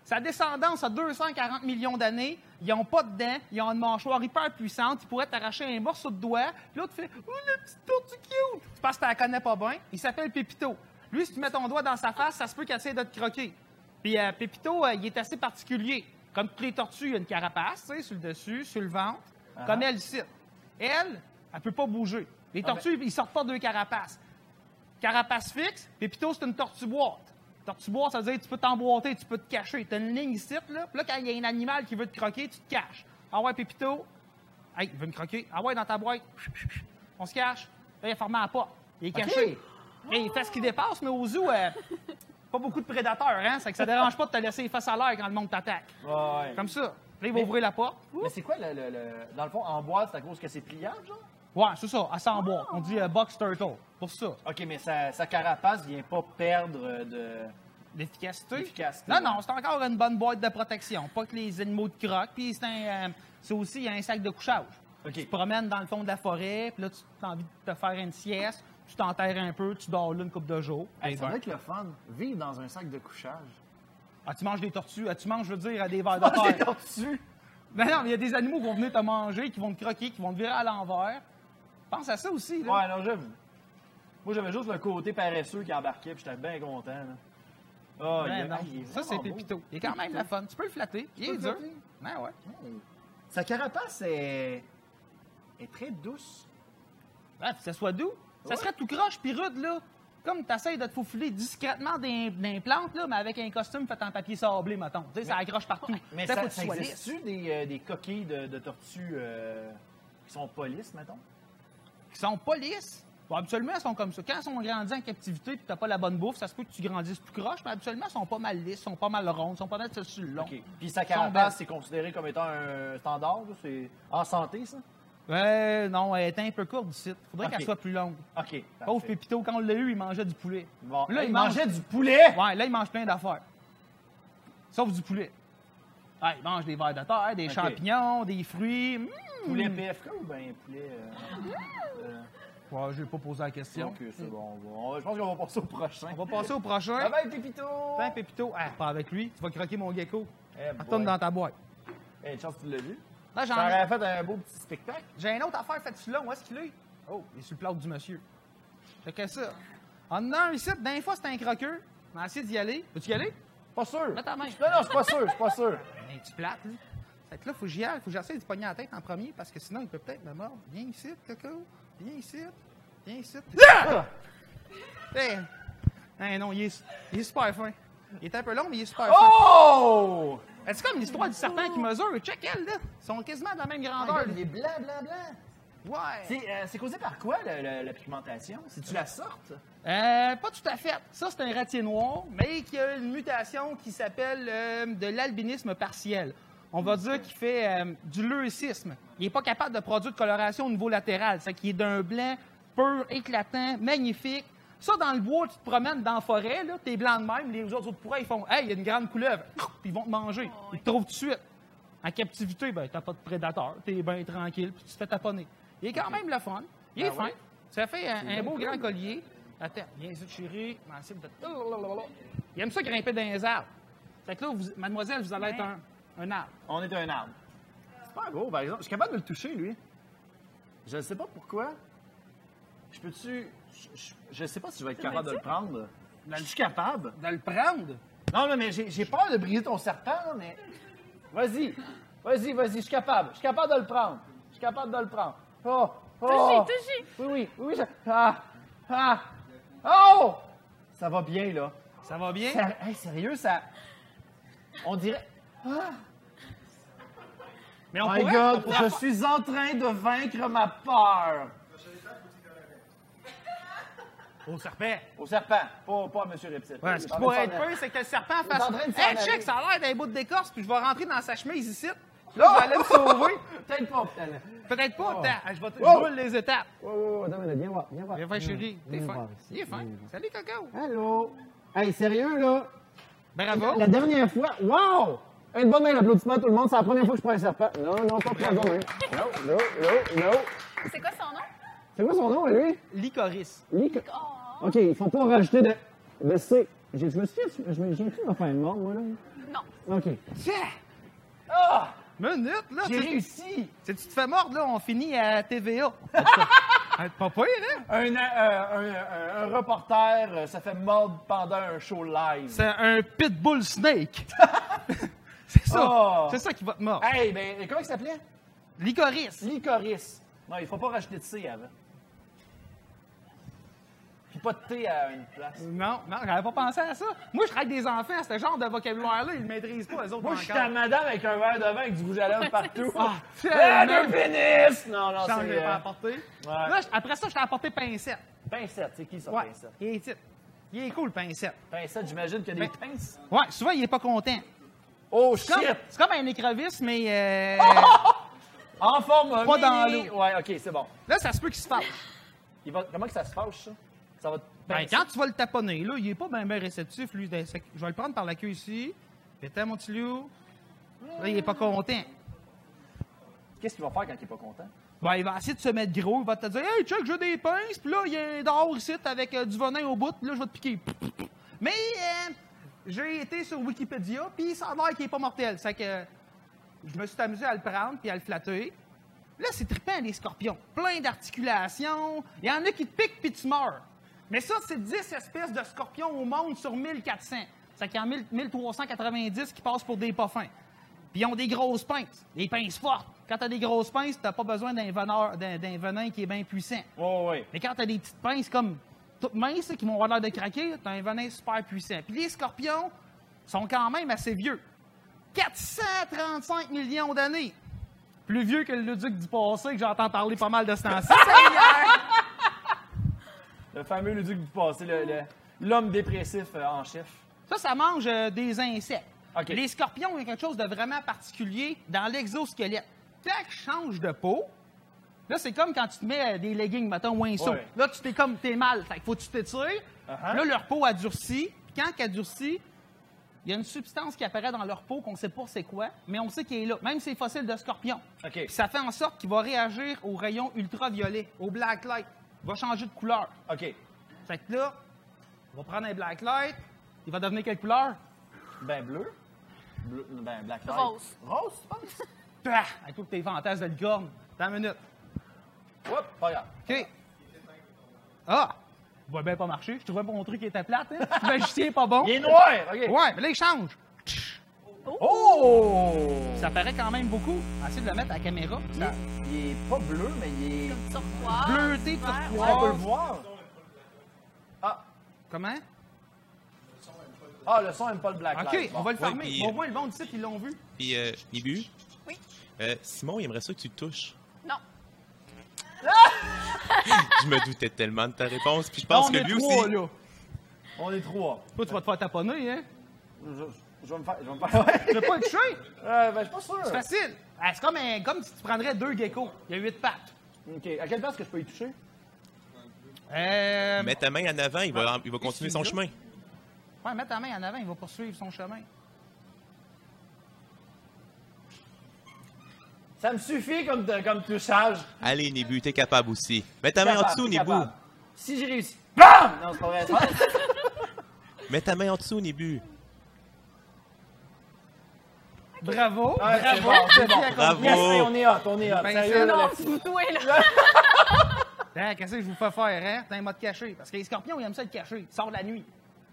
Sa descendance a 240 millions d'années. Ils n'ont pas de dents. Ils ont une mâchoire hyper puissante. Ils pourraient t'arracher un morceau de doigt. Puis l'autre fait Oh, la petite tortue cute! Tu penses que tu la connais pas bien. Il s'appelle Pépito. Lui, si tu mets ton doigt dans sa face, ça se peut qu'elle essaie de te croquer. Puis euh, Pépito, euh, il est assez particulier. Comme toutes les tortues, il y a une carapace, tu sais, sur le dessus, sur le ventre. Comme elle ici. Elle, elle peut pas bouger. Les tortues, ils sortent pas deux carapaces. Carapace fixe, Pépito, c'est une tortue boîte. Tortue boîte, ça veut dire que tu peux t'emboîter, tu peux te cacher. Tu as une ligne ici, là. Puis là, quand il y a un animal qui veut te croquer, tu te caches. Ah ouais, Pépito. Hey, il veut me croquer. Ah ouais, dans ta boîte. On se cache. Là, il est formé à la porte. Il est caché. Et il fait ce qui dépasse, mais au zoo, euh, pas beaucoup de prédateurs, hein? C'est que ça dérange pas de te laisser les faces à l'air quand le monde t'attaque. Ouais. Comme ça. Là, il va Mais- ouvrir la porte. Mais c'est quoi, le, le- le- dans le fond, en boîte, c'est à cause que c'est pliable, genre? Ouais, c'est ça, à s'emboîte. On dit euh, box turtle. Pour ça. OK, mais sa, sa carapace vient pas perdre euh, de... L'efficacité? L'efficacité, Non, ouais. non, c'est encore une bonne boîte de protection. Pas que les animaux te croquent. Puis c'est un, euh, c'est aussi un sac de couchage. OK. Tu te promènes dans le fond de la forêt, puis là, tu as envie de te faire une sieste, tu t'enterres un peu, tu dors là une couple de jours. Hey, ça ben, être le fun, vivre dans un sac de couchage. ah, tu manges des tortues? Ah, tu manges, je veux dire, à des vers de Ah, des terre. tortues! Non, non, mais il y a des animaux qui vont venir te manger, qui vont te croquer, qui vont te virer à l'envers. Pense à ça aussi. Là. Ouais, non, j'avoue. Moi, j'avais juste le côté paresseux qui embarquait, puis j'étais bien content. Là. Ah, il est- non. ah, il est ça, c'est vraiment beau. Pépito. Il est quand même la fun. Tu peux le flatter. Il est dur. flatter? Ouais, ouais. Sa carapace est, est très douce. Ouais, puis ça soit doux. Ça Ouais. serait tout croche puis rude, là. Comme tu essaies de te faufiler discrètement d'un d'un plante, là, mais avec un costume fait en papier sablé, mettons. Tu sais, ça accroche partout. Mais Ça, ça, faut que tu ça sois lisse. existe-tu des, euh, des coquilles de, de tortues euh, qui sont pas lisses, mettons? Qui sont pas lisses. Bon, habituellement, elles sont comme ça. Quand elles sont grandies en captivité et tu n'as pas la bonne bouffe, ça se peut que tu grandisses tout croche, mais habituellement, elles sont pas mal lisses, sont pas mal rondes, sont pas mal sur le long. OK. Puis sa carapace, c'est considéré comme étant un standard? C'est en santé, ça? Ouais, non, elle est un peu courte d'ici. Faudrait Ok. qu'elle soit plus longue. OK. Pauvre. Pépito, quand on l'a eu, il mangeait du poulet. Bon, Là, il il mange- mangeait du poulet! Ouais, là, il mange plein d'affaires. Sauf du poulet. Ouais, il mange des vers de terre, des champignons, des fruits. Mmh. Poulet PFK ou bien poulet... Euh, euh, Ouais, je vais pas poser la question. OK, c'est bon. on va- Je pense qu'on va passer au prochain. On va passer au prochain. Bye bye, Pépito! Tiens, Pépito. Ah, pas avec lui. Tu vas croquer mon gecko. Eh, Retourne dans ta boîte. Eh, une chance que tu l'as vu? Là, j'en Ça aurait fait un beau petit spectacle. J'ai une autre affaire faite là. Où est-ce qu'il est? Oh, il est sur le plat du monsieur. Fait que ça. En a un ici, d'un fois, c'est un croqueur. On va essayer d'y aller. Veux-tu y aller? Pas sûr. Mets ta main. Non, non, je suis pas sûr, je suis pas sûr. Un petit plate, là. Fait que là, faut que j'y aille. Faut que j'essaie de pogner la tête en premier parce que sinon, il peut peut-être me mordre. Viens ici, Coco. Viens ici. Viens ici. Ah! Hey. Hey, non, il est, il est super fin. Il est un peu long, mais il est super fin. Oh! C'est comme l'histoire du serpent qui mesure? Check elle, là. Ils sont quasiment de la même grandeur. il est blanc, blanc, blanc. Ouais. C'est euh, causé par quoi, le- le- la pigmentation? C'est-tu la sorte? Euh, pas tout à fait. Ça, c'est un ratier noir, mais qui a une mutation qui s'appelle euh, de l'albinisme partiel. On va dire qu'il fait euh, du leucisme. Il n'est pas capable de produire de coloration au niveau latéral. C'est qu'il est d'un blanc pur, éclatant, magnifique. Ça, dans le bois, tu te promènes dans la forêt, là, t'es blanc de même, les autres pourraient, ils font Hey, il y a une grande couleuvre, puis ils vont te manger. Ils te trouvent tout de suite. En captivité, ben, t'as pas de prédateur, t'es bien tranquille, puis tu te fais taponner. Il est quand même le fun. Il est Ben fin. Ça fait un, beau cool. grand collier. Attends, viens ici, chérie. Il aime ça grimper dans les arbres. Fait que là, vous- mademoiselle, vous allez être un, un arbre. On est un arbre. C'est pas gros, par exemple. Je suis capable de le toucher, lui. Je ne sais pas pourquoi. Je peux-tu. Je, je sais pas si je vais être capable de le prendre. Je suis capable. De le prendre? Non, non, mais j'ai peur de briser ton serpent, mais. Vas-y. Vas-y, vas-y, je suis capable. Je suis capable de le prendre. Je suis capable de le prendre. Oh! oh. Touchez, touchez. Oui, oui, oui. je- Ah! Ah! Oh! Ça va bien, là. Ça va bien? Ça- hey, sérieux, ça. On dirait. Ah! Mais on My pourrait, God, on pourrait je suis en train de vaincre ma peur. Au serpent. Au serpent, pas, pas à Monsieur Reptile. Ouais, ce qui pourrait être peur, c'est que le serpent fasse. en train de s'en Hey, check, ça a l'air d'un bout d'écorce, puis je vais rentrer dans sa chemise ici. Puis Là, je vais aller me sauver. Peut-être pas, peut-être. Peut-être pas, Oh. attends, je vais te Oh. les étapes. Oh, oh, attends, mais viens voir, viens voir. Viens faire chérie, t'es fin. voir Il est fin. voir. Salut, Coco. Allô? Hey, sérieux, là? Bravo. La dernière fois, wow! Une bonne main d'applaudissement, tout le monde. C'est la première fois que je prends un serpent. Non, non, pas prendre bonne main. Non, non, non, non. C'est quoi son nom? C'est quoi son nom, lui? Licorice. Lic- Oh, OK, il faut pas rajouter de, de C. Je me suis je me j'ai plus fin de mort, moi, là. non. OK. Tiens! Ah! Minute, là. J'ai tu- réussi! Si tu te fais mordre, là, on finit à TVA. Pas pire, hein? Un, euh, un, un- un reporter euh, se fait mordre pendant un show live. C'est un pitbull snake. c'est ça. Oh. C'est ça qui va te mordre. Hey, ben, comment il s'appelait? Licorice. Licorice. Non, il faut pas rajouter de C avant. Puis pas de T à une place. Non, non, j'avais pas pensé à ça. Moi, je avec des enfants, ce genre de vocabulaire-là, ils le maîtrisent pas, les autres Moi, je suis ta madame avec un verre de vin avec du rouge à lèvres partout. Ah, Ah, deux pénis! Non, non, pense que je c'est... l'ai pas Euh, apporté. ouais. Là, je- après ça, je t'ai apporté pincette. Pincette, c'est qui ça, Ouais, Pincette? il est titre. Il est cool, pincette. Pincette, j'imagine qu'il y a des pinces. Ouais, souvent, il est pas content. Oh, C'est comme, shit! c'est comme un écrevisse, mais euh, En forme Pas dans l'eau. Ouais, OK, c'est bon. là, ça se peut qu'il se fâche. Il va... Comment que ça se fâche, ça? Ça va te Ben, quand tu vas le taponner, là, il est pas bien ben réceptif, lui. Ben, Je vais le prendre par la queue ici. Pétais, mon petit loup. Là, il est pas content. Qu'est-ce qu'il va faire quand il est pas content? Ben, il va essayer de se mettre gros. Il va te dire Hey, check, j'ai des pinces. Puis là, il y a un dehors ici avec euh, du venin au bout. Puis là, je vais te piquer. Mais euh, j'ai été sur Wikipédia. Puis ça a l'air qu'il est pas mortel. C'est que je me suis amusé à le prendre puis à le flatter. Là, c'est trippant, les scorpions. Plein d'articulations. Il y en a qui te piquent puis tu meurs. Mais ça, c'est 10 espèces de scorpions au monde sur 1400. C'est qu'il y en a 1000 1390 qui passent pour des pas fins. Puis ils ont des grosses pinces, des pinces fortes. Quand tu as des grosses pinces, tu pas besoin d'un venin qui est bien puissant. Ouais, ouais. Mais quand tu as des petites pinces comme toutes minces qui vont avoir l'air de craquer, tu as un venin super puissant. Puis les scorpions sont quand même assez vieux. 435 millions d'années. Plus vieux que le duc du passé, que j'entends parler pas mal de ce temps-ci. Seigneur! Le fameux Luduc du passé, le- le- l'homme dépressif euh, en chef. Ça, ça mange euh, des insectes. Les scorpions, il y a quelque chose de vraiment particulier dans l'exosquelette. Quand ils changent de peau, là, c'est comme quand tu te mets euh, des leggings, mettons, ou un saut. Ouais. Là, tu t'es comme, t'es mal. Fait qu'il faut que tu t'étires. Uh-huh. Là, leur peau a durci. Puis quand elle durcit, il y a une substance qui apparaît dans leur peau qu'on ne sait pas c'est quoi, mais on sait qu'elle est là. Même ces fossiles de. Puis ça fait en sorte qu'il va réagir aux rayons ultraviolets, au black light. Il va changer de couleur. OK. Fait que là, on va prendre un black light. Il va devenir quelle couleur? Ben bleu. Bleu, ben black light. Rose. Rose, tu penses? Pah! Avec tous tes fantasmes de licorne. Dans une minute. Oups, pas grave. OK. Ah! Il va bien pas marcher. Je trouvais mon truc qui était plate. Hein? Le magicien est pas bon. Il est noir, OK. Ouais, mais là, il change. Oh! Ça paraît quand même beaucoup. Essayez de le mettre à la caméra. Il Ça... est, il est pas bleu, mais il est... Turquoise. Bleuté, turquoise. On peut le voir. Ah, Comment? ah, le son aime pas le black OK, light. on va le Ouais, fermer. puis- Au moins, le monde ici, ils l'ont vu. Puis, euh, Nibu? Oui. Euh, Simon, il aimerait ça que tu le touches. Je me doutais tellement de ta réponse, puis je Là, pense on que est lui trois, aussi. là. On est trois. Toi, tu vas te faire taponner, hein? Je, je vais me faire... Je vais me faire... Tu veux pas le toucher? Euh, ben, je suis pas sûr. C'est facile. Ah, c'est comme, un- comme si tu prendrais deux geckos. Il y a huit pattes. OK. À quelle place que je peux y toucher? Euh... Mets ta main en avant, il va, il va continuer son chemin. Ouais, mets ta main en avant, il va poursuivre son chemin. Ça me suffit comme, comme touchage. Allez, Nibu, t'es capable aussi. Mets ta main en dessous, Nibu. capable. Si j'ai réussi. BAM! Non, c'est pas vrai. Mets ta main en dessous, Nibu. Bravo, c'est bravo. bon, c'est bon. Bravo. Yes, on est hot, on est hot. Ben, Sérieux, là, Non, vous toi, là? Qu'est-ce que je vous fais faire, hein? T'as un mode caché. Parce que les scorpions, ils aiment ça le cacher. Ils sortent la nuit.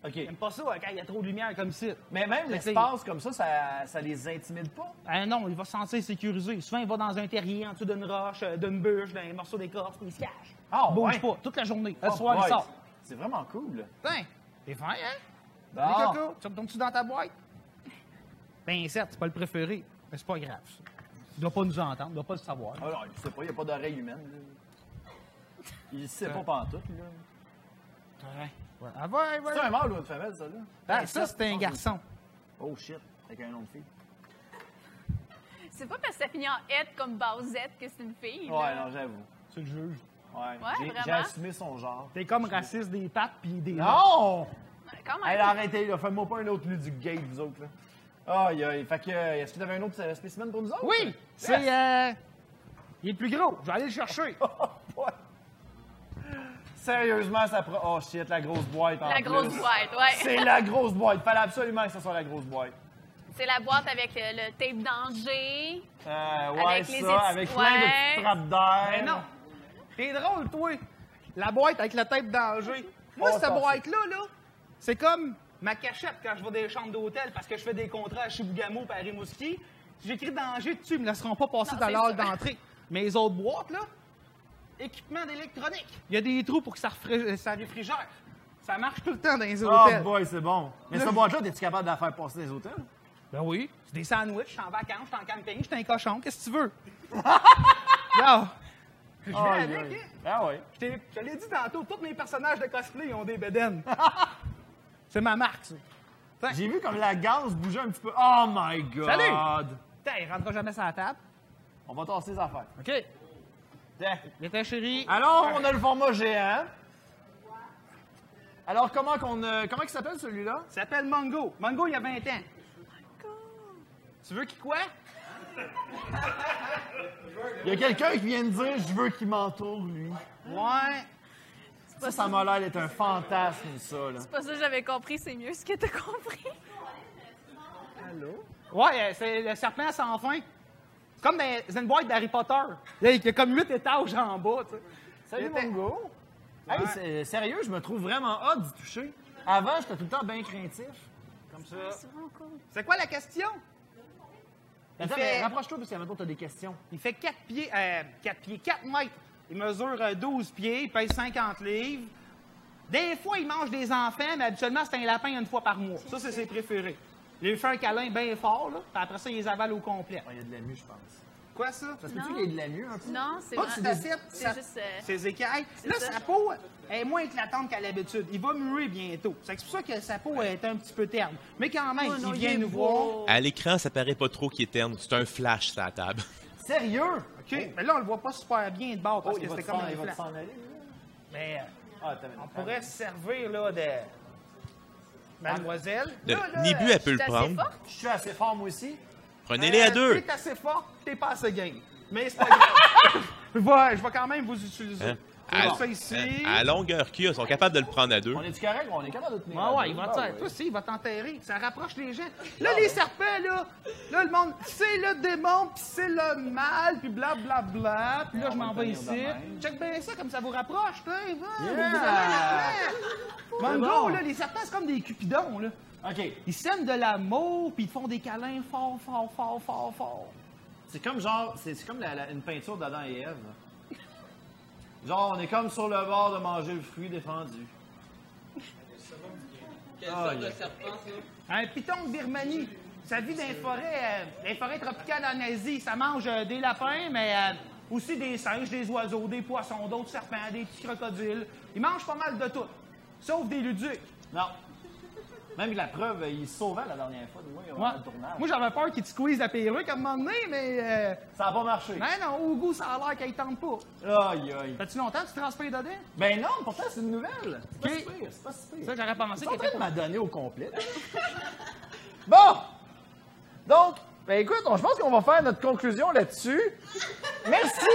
OK. Ils pas ça quand il y a trop de lumière comme ici. Mais même l'espace comme ça, ça, ça les intimide pas? Ah non, il va se sentir sécurisé. Souvent, il va dans un terrier, en dessous d'une roche, euh, d'une bûche, d'un morceau d'écorce, puis il se cache. Ah, il bouge ouais. pas, toute la journée. Le Oh, soir, ouais. il sort. C'est vraiment cool. Tiens, t'es fin, hein? Bon. Coco, tu retournes-tu dans ta boîte? Ben, certes, c'est pas le préféré, mais c'est pas grave. ça. Il doit pas nous entendre, il doit pas le savoir. Ah non, il sait pas, il n'y a pas d'oreille humaine. là. Il sait pas pantoute, là. Ouais. Ouais. Ah, ouais, ouais. C'est un mâle ou une femelle, ça, là? Ben, ça, c'est un garçon. Oh shit, avec un nom de fille. C'est pas parce que ça finit en être comme Bowsette que c'est une fille. Ouais, là. non, j'avoue. Tu le juges. Ouais, Ouais, j'ai- assumé son genre. T'es comme raciste des pattes puis des. Non! Ouais, Quand même. Hey, là, faites-moi pas un autre lu du gate, vous autres, là. Aïe, aïe. Fait que, euh, est-ce que t'avais un autre euh, spécimen pour nous autres? Oui! C'est. Euh... Il est plus gros. Je vais aller le chercher. Ouais. Sérieusement, ça prend. Oh shit, la grosse boîte en La grosse boîte, ouais. C'est la grosse boîte. Fallait absolument que ce soit la grosse boîte. C'est la boîte avec le, le tape d'Angers. Euh, ouais, Avec les ça, avec plein de petites frappes d'air. Ben non! T'es drôle, toi! La boîte avec la tête d'Angers. Moi, Oh, cette ça, boîte-là, là, c'est comme ma cachette quand je vais dans les chambres d'hôtel parce que je fais des contrats à Chibougamau et à Rimouski. J'écris danger dessus, ils me laisseront pas passer Non, dans c'est l'hall ça. d'entrée. Mais les autres boîtes, là, équipement d'électronique. Il y a des trous pour que ça, refri- ça réfrigère. Ça marche tout le temps dans les Oh hôtels. boy, c'est bon. Mais cette boîte-là, es-tu capable de la faire passer dans les hôtels? Ben oui, c'est des sandwichs, je suis en vacances, je suis en camping, je suis un cochon, qu'est-ce que tu veux? Là, je vais Aïe, avec, aïe. hein? Ah ouais. Je je te l'ai dit tantôt, tous mes personnages de cosplay ont des bedaines. c'est ma marque, ça. J'ai vu comme la gaz bougeait un petit peu. Oh my god! Salut! Tiens, il rentrera jamais sur la table. On va tasser les affaires. OK. Chérie. Alors, on a le format géant. Alors, comment qu'on, euh, comment il s'appelle celui-là? Il s'appelle Mongo. Mongo, il y a 20 ans. Tu veux qu'il quoi? Il y a quelqu'un qui vient de dire « Je veux qu'il m'entoure, lui Ouais. ». Ça, ça m'a l'air d'être un fantasme, ça, là. C'est pas ça que j'avais compris, c'est mieux ce que t'as compris. Ouais, euh, c'est le serpent sans fin. C'est comme dans une boîte d'Harry Potter. Il y a comme 8 étages en bas, tu sais. Salut, C'était- Mongo. Hey, c'est- sérieux, je me trouve vraiment hâte d'y toucher. Avant, j'étais tout le temps bien craintif. Comme ça. C'est cool. C'est quoi la question? Attends, fait- rapproche-toi parce que maintenant, t'as des questions. Il fait 4 pieds, euh, 4 pieds, 4 mètres. Il mesure euh, 12 pieds, il pèse 50 livres. Des fois, il mange des enfants, mais habituellement, c'est un lapin une fois par mois. Ça, c'est ses préférés. Il lui fait un câlin bien fort, là, puis après ça, il les avale au complet. Ah, Il y a de la mue, je pense. Quoi, ça? Ça se peut-tu qu'il y ait de la mue, un peu? Non, c'est c'est des cèpes, C'est ça- juste. euh, Ses écailles. C'est Là, ça. sa peau est moins éclatante qu'à l'habitude. Il va muer bientôt. C'est pour ça que sa peau est un petit peu terne. Mais quand même, oh non, il vient nous beau. voir. À l'écran, ça paraît pas trop qu'il est terne. C'est un flash sur la table. Sérieux? OK. Mais là, on le voit pas super bien de bord parce Oh, que c'était comme s'en- un il va te flash. s'en aller, là. Mais euh, Ah, on pourrait se servir, là, de... Mademoiselle? Le- Là, là, Nibu, elle peut le je suis assez prendre. forte. Je suis assez fort, moi aussi. Prenez-les à Euh, deux. T'es assez fort, t'es pas assez game. Mais c'est pas grave. je, vais, je vais quand même vous utiliser. Hein? C'est À, ça ici. à longueur qu'il y a, ils sont capables de le prendre à deux. On est-tu correct? On est capable de tenir. Ouais, à ouais, deux. il va Ah, te ouais. Toi aussi, il va t'enterrer. Ça rapproche les gens. Là, les serpents, là, là, le monde, c'est le démon, puis c'est le mal, puis blablabla. Bla, bla. Puis là, On je m'en vais ici. Check bien ça, comme ça vous rapproche, là. va, Yeah. vous allez bon. là, les serpents, c'est comme des cupidons, là. OK. Ils sèment de l'amour, puis ils te font des câlins fort, fort, fort, fort, fort. C'est comme genre, c'est c'est comme la- la- une peinture d'Adam et Ève. Genre, on est comme sur le bord de manger le fruit défendu. Quelle Ah, sorte de yeah. serpent, ça? Un python de Birmanie. Ça vit dans les forêts, euh, les forêts tropicales en Asie. Ça mange euh, des lapins, mais euh, aussi des singes, des oiseaux, des poissons, d'autres serpents, des petits crocodiles. Il mange pas mal de tout. Sauf des luduques. Non. Même la preuve, il se sauvait la dernière fois, nous, Ouais. le tournage. Moi, j'avais peur qu'il te squeeze la perruque à un moment donné, mais... Euh, Ça n'a pas marché. ben non, au goût, ça a l'air qu'il tente pas. Aïe, aïe. Fais-tu longtemps que tu transpires dedans? Ben non, pourtant, c'est une nouvelle. C'est pas Ok. si pire, c'est pas si pire. Ça, j'aurais pensé C'est en train de m'adonner au complet. bon! Donc, ben écoute, on- je pense qu'on va faire notre conclusion là-dessus. Merci!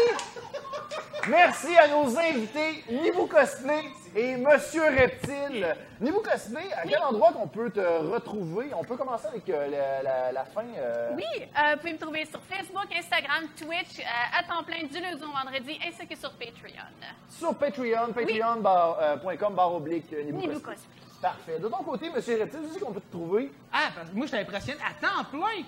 Merci à nos invités, Nibou Cosplay et Monsieur Reptile. Nibou Cosplay, à quel endroit qu'on peut te retrouver? On peut commencer avec euh, la, la- la fin. euh, Oui, euh, vous pouvez me trouver sur Facebook, Instagram, Twitch, euh, à temps plein du lundi au vendredi, ainsi que sur Patreon. Sur Patreon, patreon.com barre oblique euh, Nibou Nibou Cosplay. Cosplay. Parfait. De ton côté, Monsieur Reptile, tu sais qu'on peut te trouver? Ah, parce que moi, j'étais impressionné à temps plein.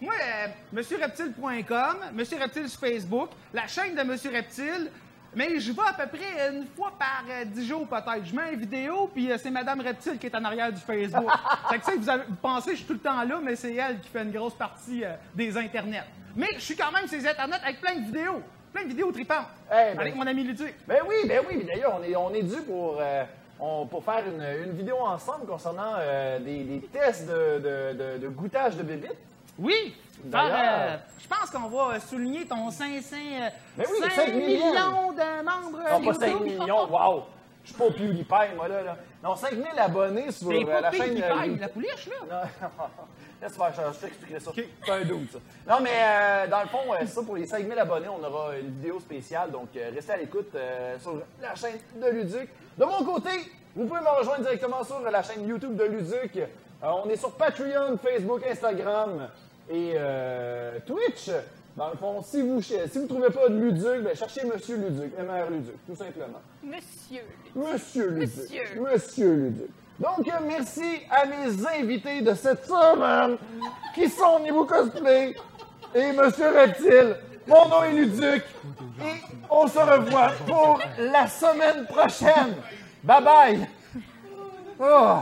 Moi, euh, MonsieurReptile.com, Monsieur Reptile sur Facebook, la chaîne de Monsieur Reptile. Mais je vais à peu près une fois par euh, dix jours peut-être. Je mets une vidéo, puis euh, c'est Madame Reptile qui est en arrière du Facebook. fait que ça, vous, avez- vous pensez que je suis tout le temps là, mais c'est elle qui fait une grosse partie euh, des internets. Mais je suis quand même sur les internets avec plein de vidéos. Plein de vidéos tripantes. Eh ben- avec mon ami Luduc. Ben oui, ben oui. D'ailleurs, on est, on est dû pour, on- pour faire une, une vidéo ensemble concernant des, des tests de, de, de- de goûtage de bébites. Oui! Euh, je pense qu'on va euh, souligner ton 500, euh, oui, 5 5 millions. millions de membres. Non, pas 5 YouTube. millions, wow! Je suis pas PewDiePie, moi, là. là. Non, 5 000 abonnés sur C'est euh, pas la chaîne... qu'il euh, la pouliche, là. Non, Laisse faire, je t'expliquerai ça. C'est un doute, ça. Non, mais dans le fond, ça, pour les 5000 abonnés, on aura une vidéo spéciale. Donc, restez à l'écoute sur la chaîne de Luduc. De mon côté, vous pouvez me rejoindre directement sur la chaîne YouTube de Luduc. On est sur Patreon, Facebook, Instagram et euh, Twitch. Dans le fond, si vous si vous trouvez pas de Luduc, ben, cherchez Monsieur Luduc, MR Luduc, tout simplement. Monsieur. Monsieur Luduc. Monsieur. Monsieur Luduc. Donc, euh, merci à mes invités de cette semaine, qui sont Niveau Cosplay et Monsieur Reptile. Mon nom est Luduc. Et on se revoit pour la semaine prochaine. Bye bye. Oh.